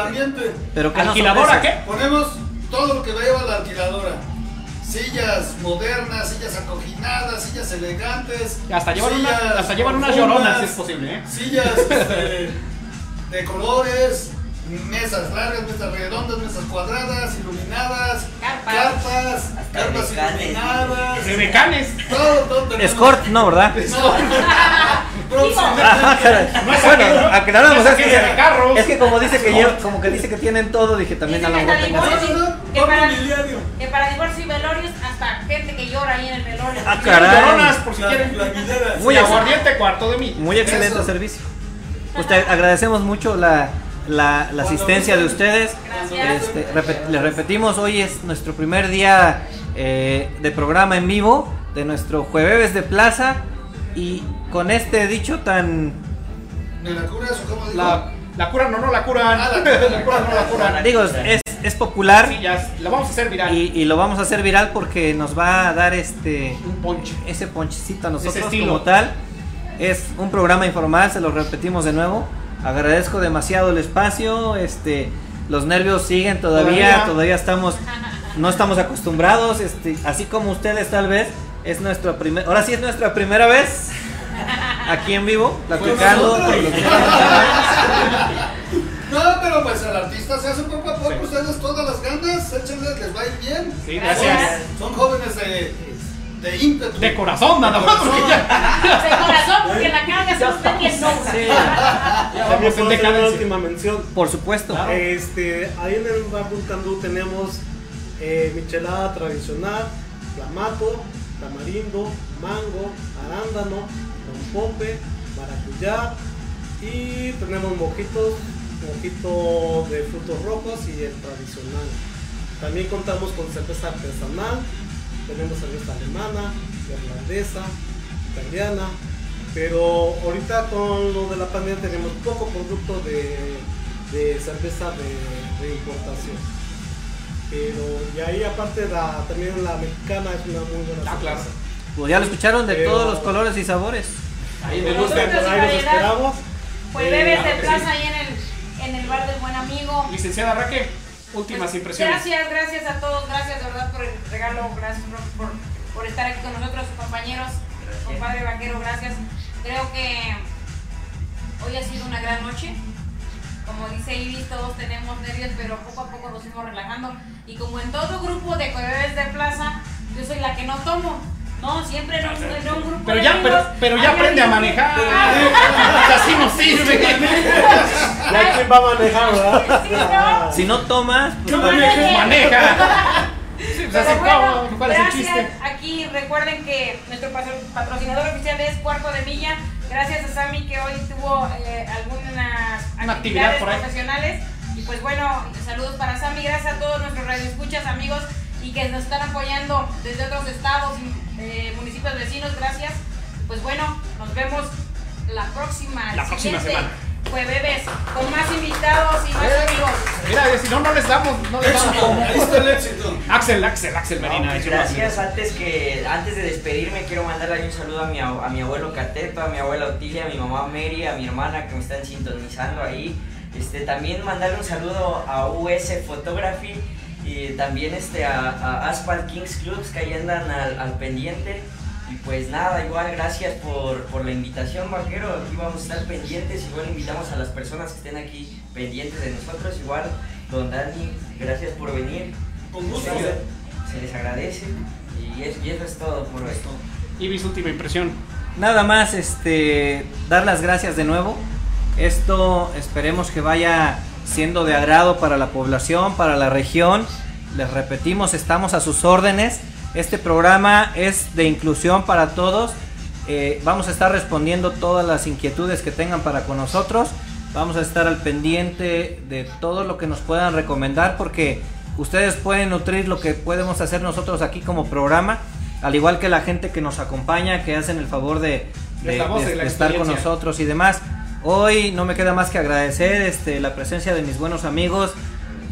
ambiente. Pero ¿qué nos ¿Alquiladora qué? Ponemos todo lo que lleva la alquiladora. Sillas modernas, sillas acoginadas, sillas elegantes. Hasta llevan, una- hasta llevan unas lloronas si es posible, ¿eh? Sillas este, de colores, mesas largas, mesas redondas, mesas cuadradas, iluminadas, Carpas. carpas, carpas iluminadas. De mecanes. Todo, todo tenemos. Escort, no, ¿verdad? Bueno, aclaramos, es es que, es que como dice que como que dice que tienen todo, dije también a la que mejor que para, mobiliario. que para divorcio y velorios, hasta gente que llora ahí en el velorio. Ah, caray. lloronas por si quieren. Muy aguardiente cuarto de mí. Muy excelente Eso. servicio. Pues te agradecemos mucho la, la- la asistencia de ustedes. Gracias. Este, repe- les repetimos, hoy es nuestro primer día eh, de programa en vivo de nuestro Jueves de Plaza y con este dicho tan, ¿Me la o digo? La, la curan o no la. Ah, la curan. La curan o no la curan. digo, es, es popular Sí, ya, la vamos a hacer viral. y, y lo vamos a hacer viral porque nos va a dar este Un ponche. ese ponchecito a nosotros como tal. Es un programa informal, se lo repetimos de nuevo. Agradezco demasiado el espacio, este los nervios siguen todavía, Todavía. todavía estamos no estamos acostumbrados, este, así como ustedes tal vez es nuestra primera, ahora sí es nuestra primera vez aquí en vivo, platicando. que- No, pero pues el artista se hace poco a poco, ustedes todas las ganas, échenles, les va a ir bien. Sí, Gracias. gracias. Son jóvenes de, de ímpetu. De corazón, nada más, porque ya. De corazón, porque la carga se nos bien Sí. Ya hacer una decadencia. última mención. Por supuesto. Este, ahí en el bar Buncandú tenemos eh, michelada tradicional, clamato, tamarindo, mango, arándano, rompope, maracuyá y tenemos mojitos, mojito de frutos rojos y el tradicional. También contamos con cerveza artesanal, tenemos cerveza alemana, irlandesa, italiana, pero ahorita con lo de la pandemia tenemos poco producto de, de cerveza de, de importación. Pero, y ahí aparte la, también la mexicana es una muy buena Ah, claro. cerveza. Pues ya lo escucharon de Pero- todos los colores y sabores. Ahí me Nosotros gusta. Por ahí los variedad. esperamos. Pues Eh, bebes claro de plaza sí. ahí en el, en el bar del buen amigo. Licenciada Raque, últimas Pues, impresiones. Gracias, gracias a todos, gracias de verdad por el regalo, gracias por, por, por estar aquí con nosotros, compañeros, compadre vaquero, gracias. Creo que hoy ha sido una gran noche. Como dice Ibis, todos tenemos nervios, pero poco a poco nos fuimos relajando. Y como en todo grupo de bebés de plaza, yo soy la que no tomo. No, siempre en un, un grupo Pero de ya, amigos, pero, pero ya aprende a manejar. Ah. Así no sirve. Ya quién va a manejar, ¿verdad? Sí, ¿no? Si no tomas, pues, No. Maneja. Sí, pues Pero así, bueno, ¿cómo? ¿cuál es el gracias. chiste? Aquí recuerden que nuestro patro- patrocinador oficial es Cuarto de Milla. Gracias a Sammy que hoy tuvo eh, algunas Una actividad actividades por ahí. profesionales. Y pues bueno, saludos para Sammy. Gracias a todos nuestros radioescuchas, amigos, y que nos están apoyando desde otros estados y eh, municipios vecinos. Gracias. Pues bueno, nos vemos la próxima. La próxima siguiente semana. Jueves con más invitados y más amigos. Mira, si no, no les damos. No les Éxito, damos. ahí está el éxito. Axel, Axel, Axel Medina. No, pues gracias. Antes que antes de despedirme quiero mandarle un saludo a mi, a mi abuelo Cateto, a mi abuela Otilia, a mi mamá Mary, a mi hermana que me están sintonizando ahí. Este, también mandarle un saludo a US Photography y también este, a, a Asphalt Kings Clubs que ahí andan al, al pendiente. Y pues nada, igual gracias por, por la invitación, vaquero. Aquí vamos a estar pendientes. Igual invitamos a las personas que estén aquí pendientes de nosotros. Igual, don Dani, gracias por venir. Con gusto. Se, se les agradece. Y, es- y eso es todo por esto. Ibis, última impresión. Nada más este dar las gracias de nuevo. Esto esperemos que vaya siendo de agrado para la población, para la región. Les repetimos, estamos a sus órdenes. Este programa es de inclusión para todos. Eh, vamos a estar respondiendo todas las inquietudes que tengan para con nosotros. Vamos a estar al pendiente de todo lo que nos puedan recomendar porque ustedes pueden nutrir lo que podemos hacer nosotros aquí como programa, al igual que la gente que nos acompaña, que hacen el favor de, estar con nosotros y demás. Hoy no me queda más que agradecer este, la presencia de mis buenos amigos,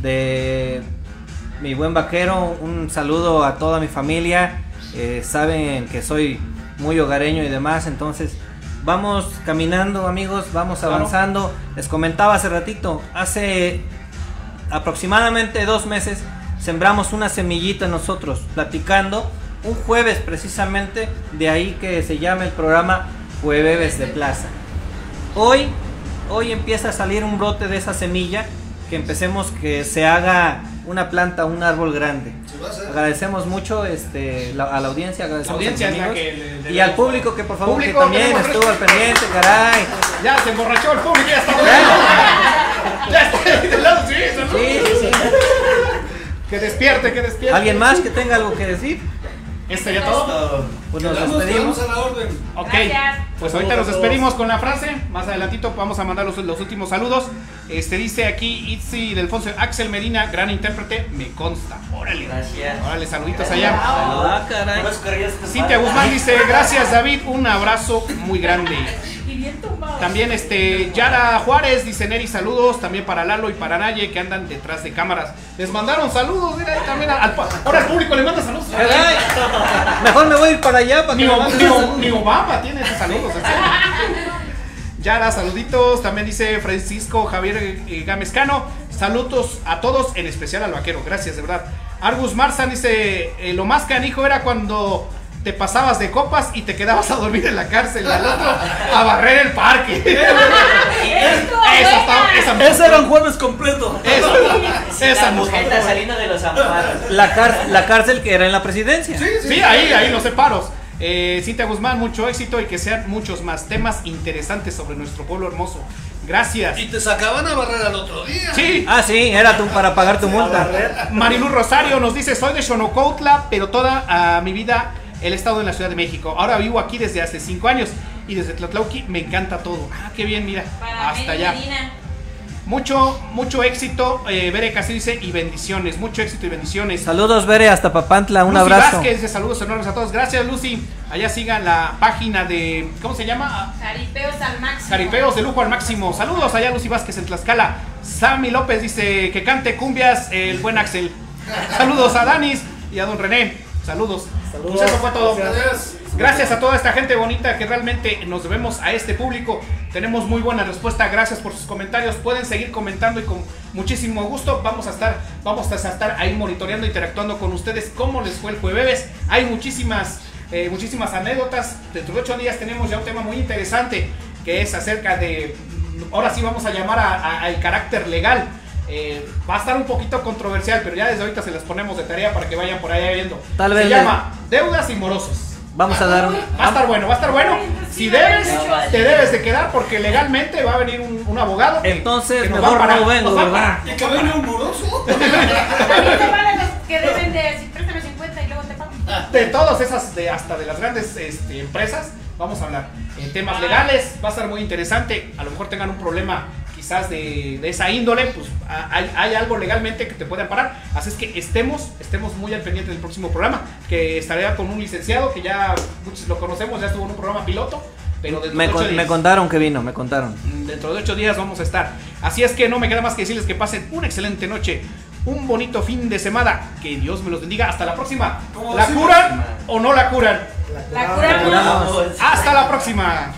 de mi buen vaquero, un saludo a toda mi familia. eh, saben que soy muy hogareño y demás, entonces vamos caminando amigos, vamos Claro. avanzando. Les comentaba hace ratito, hace aproximadamente dos meses sembramos una semillita nosotros, platicando un jueves precisamente, de ahí que se llama el programa Jueves de Plaza. Hoy, hoy empieza a salir un brote de esa semilla, que empecemos que se haga una planta, un árbol grande. Agradecemos mucho este, la- a la audiencia, agradecemos La audiencia amigos que le- le y al público que por favor Público, que también estuvo al pendiente, caray. Ya se emborrachó el público, ya está. Ya está ahí del lado. Sí, sí, sí. Que despierte, que despierte. ¿Alguien más que tenga algo que decir? ¿Esto sería todo? Pues nos Quedamos, despedimos. a la orden. Ok, Gracias. pues ahorita nos despedimos con la frase. Más adelantito vamos a mandar los, los últimos saludos. Este dice aquí Itzi Delfonso Axel Medina, gran intérprete, me consta. Órale. Gracias. Órale, saluditos allá. Ah, caray. Cintia Guzmán dice, gracias David, un abrazo muy grande. Y bien tumbado. También este Yara Juárez dice Neri, saludos también para Lalo y para Naye que andan detrás de cámaras. Les mandaron saludos, mira, también al, al- ahora al público le manda saludos. Caray. Mejor me voy a ir para allá para Ni, que me Ob- manden ni Ob- saludos. ni Obama tiene esos saludos. Yara, saluditos. También dice Francisco Javier eh, Gamescano. Saludos a todos, en especial al vaquero. Gracias, de verdad. Argus Marzan dice: eh, Lo más canijo era cuando te pasabas de copas y te quedabas a dormir en la cárcel. Al otro a barrer el parque. Esto, Esa, está- esa, Ese era un jueves completo. esa, esa La saliendo de los amparos. La, car- la cárcel que era en la presidencia. Sí, sí. Sí, ahí, ahí los separos. Eh, Cintia Guzmán, mucho éxito y que sean muchos más temas interesantes sobre nuestro pueblo hermoso. Gracias. Y te sacaban a barrer al otro día. Sí. Ah, sí, era tu, para pagar tu multa. Marilu Rosario nos dice, soy de Xonocoutla, pero toda ah, mi vida el estado en la Ciudad de México. Ahora vivo aquí desde hace cinco años y desde Tlatlauqui me encanta todo. Ah, qué bien, mira, Para hasta allá. Medina. Mucho, mucho éxito, eh, Bere Castillo dice, y bendiciones, mucho éxito y bendiciones. Saludos, Bere, hasta Papantla, un Lucy abrazo. Vázquez dice saludos enormes a todos. Gracias, Lucy. Allá sigan la página de, ¿cómo se llama? Jaripeos al máximo. Caripeos de lujo al máximo. Saludos allá, Lucy Vázquez en Tlaxcala. Sammy López dice que cante cumbias el buen Axel. Saludos a Danis y a don René. Saludos. Saludos. Pues eso fue todo. Gracias. Gracias a toda esta gente bonita que realmente nos debemos a este público. Tenemos muy buena respuesta. Gracias por sus comentarios. Pueden seguir comentando y con muchísimo gusto vamos a estar, vamos a estar ahí monitoreando, interactuando con ustedes. ¿Cómo les fue el jueves? Hay muchísimas, eh, muchísimas anécdotas. Dentro de ocho días tenemos ya un tema muy interesante que es acerca de. Ahora sí vamos a llamar a- a- al carácter legal. Eh, va a estar un poquito controversial, pero ya desde ahorita se las ponemos de tarea para que vayan por allá viendo. Tal se vez le- llama Deudas y Morosos. Vamos a dar. Va a estar bueno, va a estar bueno. Si debes, te debes de quedar porque legalmente va a venir un, un abogado. que- Entonces, que nos mejor va a parar, no vengo, ¿verdad? ¿Y que venga un moroso? También te valen los que deben de, si préstame 50 y luego te pago. De todas esas, de, hasta de las grandes este, empresas, vamos a hablar. En temas legales, va a estar muy interesante. A lo mejor tengan un problema quizás de, de esa índole, pues hay, hay algo legalmente que te puede parar. Así es que estemos, estemos muy al pendiente del próximo programa, que estaré con un licenciado que ya muchos lo conocemos, ya estuvo en un programa piloto. Pero dentro Me, de ocho con- me días- contaron que vino, me contaron. Dentro de ocho días vamos a estar. Así es que no me queda más que decirles que pasen una excelente noche, un bonito fin de semana. Que Dios me los bendiga. Hasta la próxima. ¿Cómo ¿La decimos? curan o no la curan? La curamos. Hasta la próxima.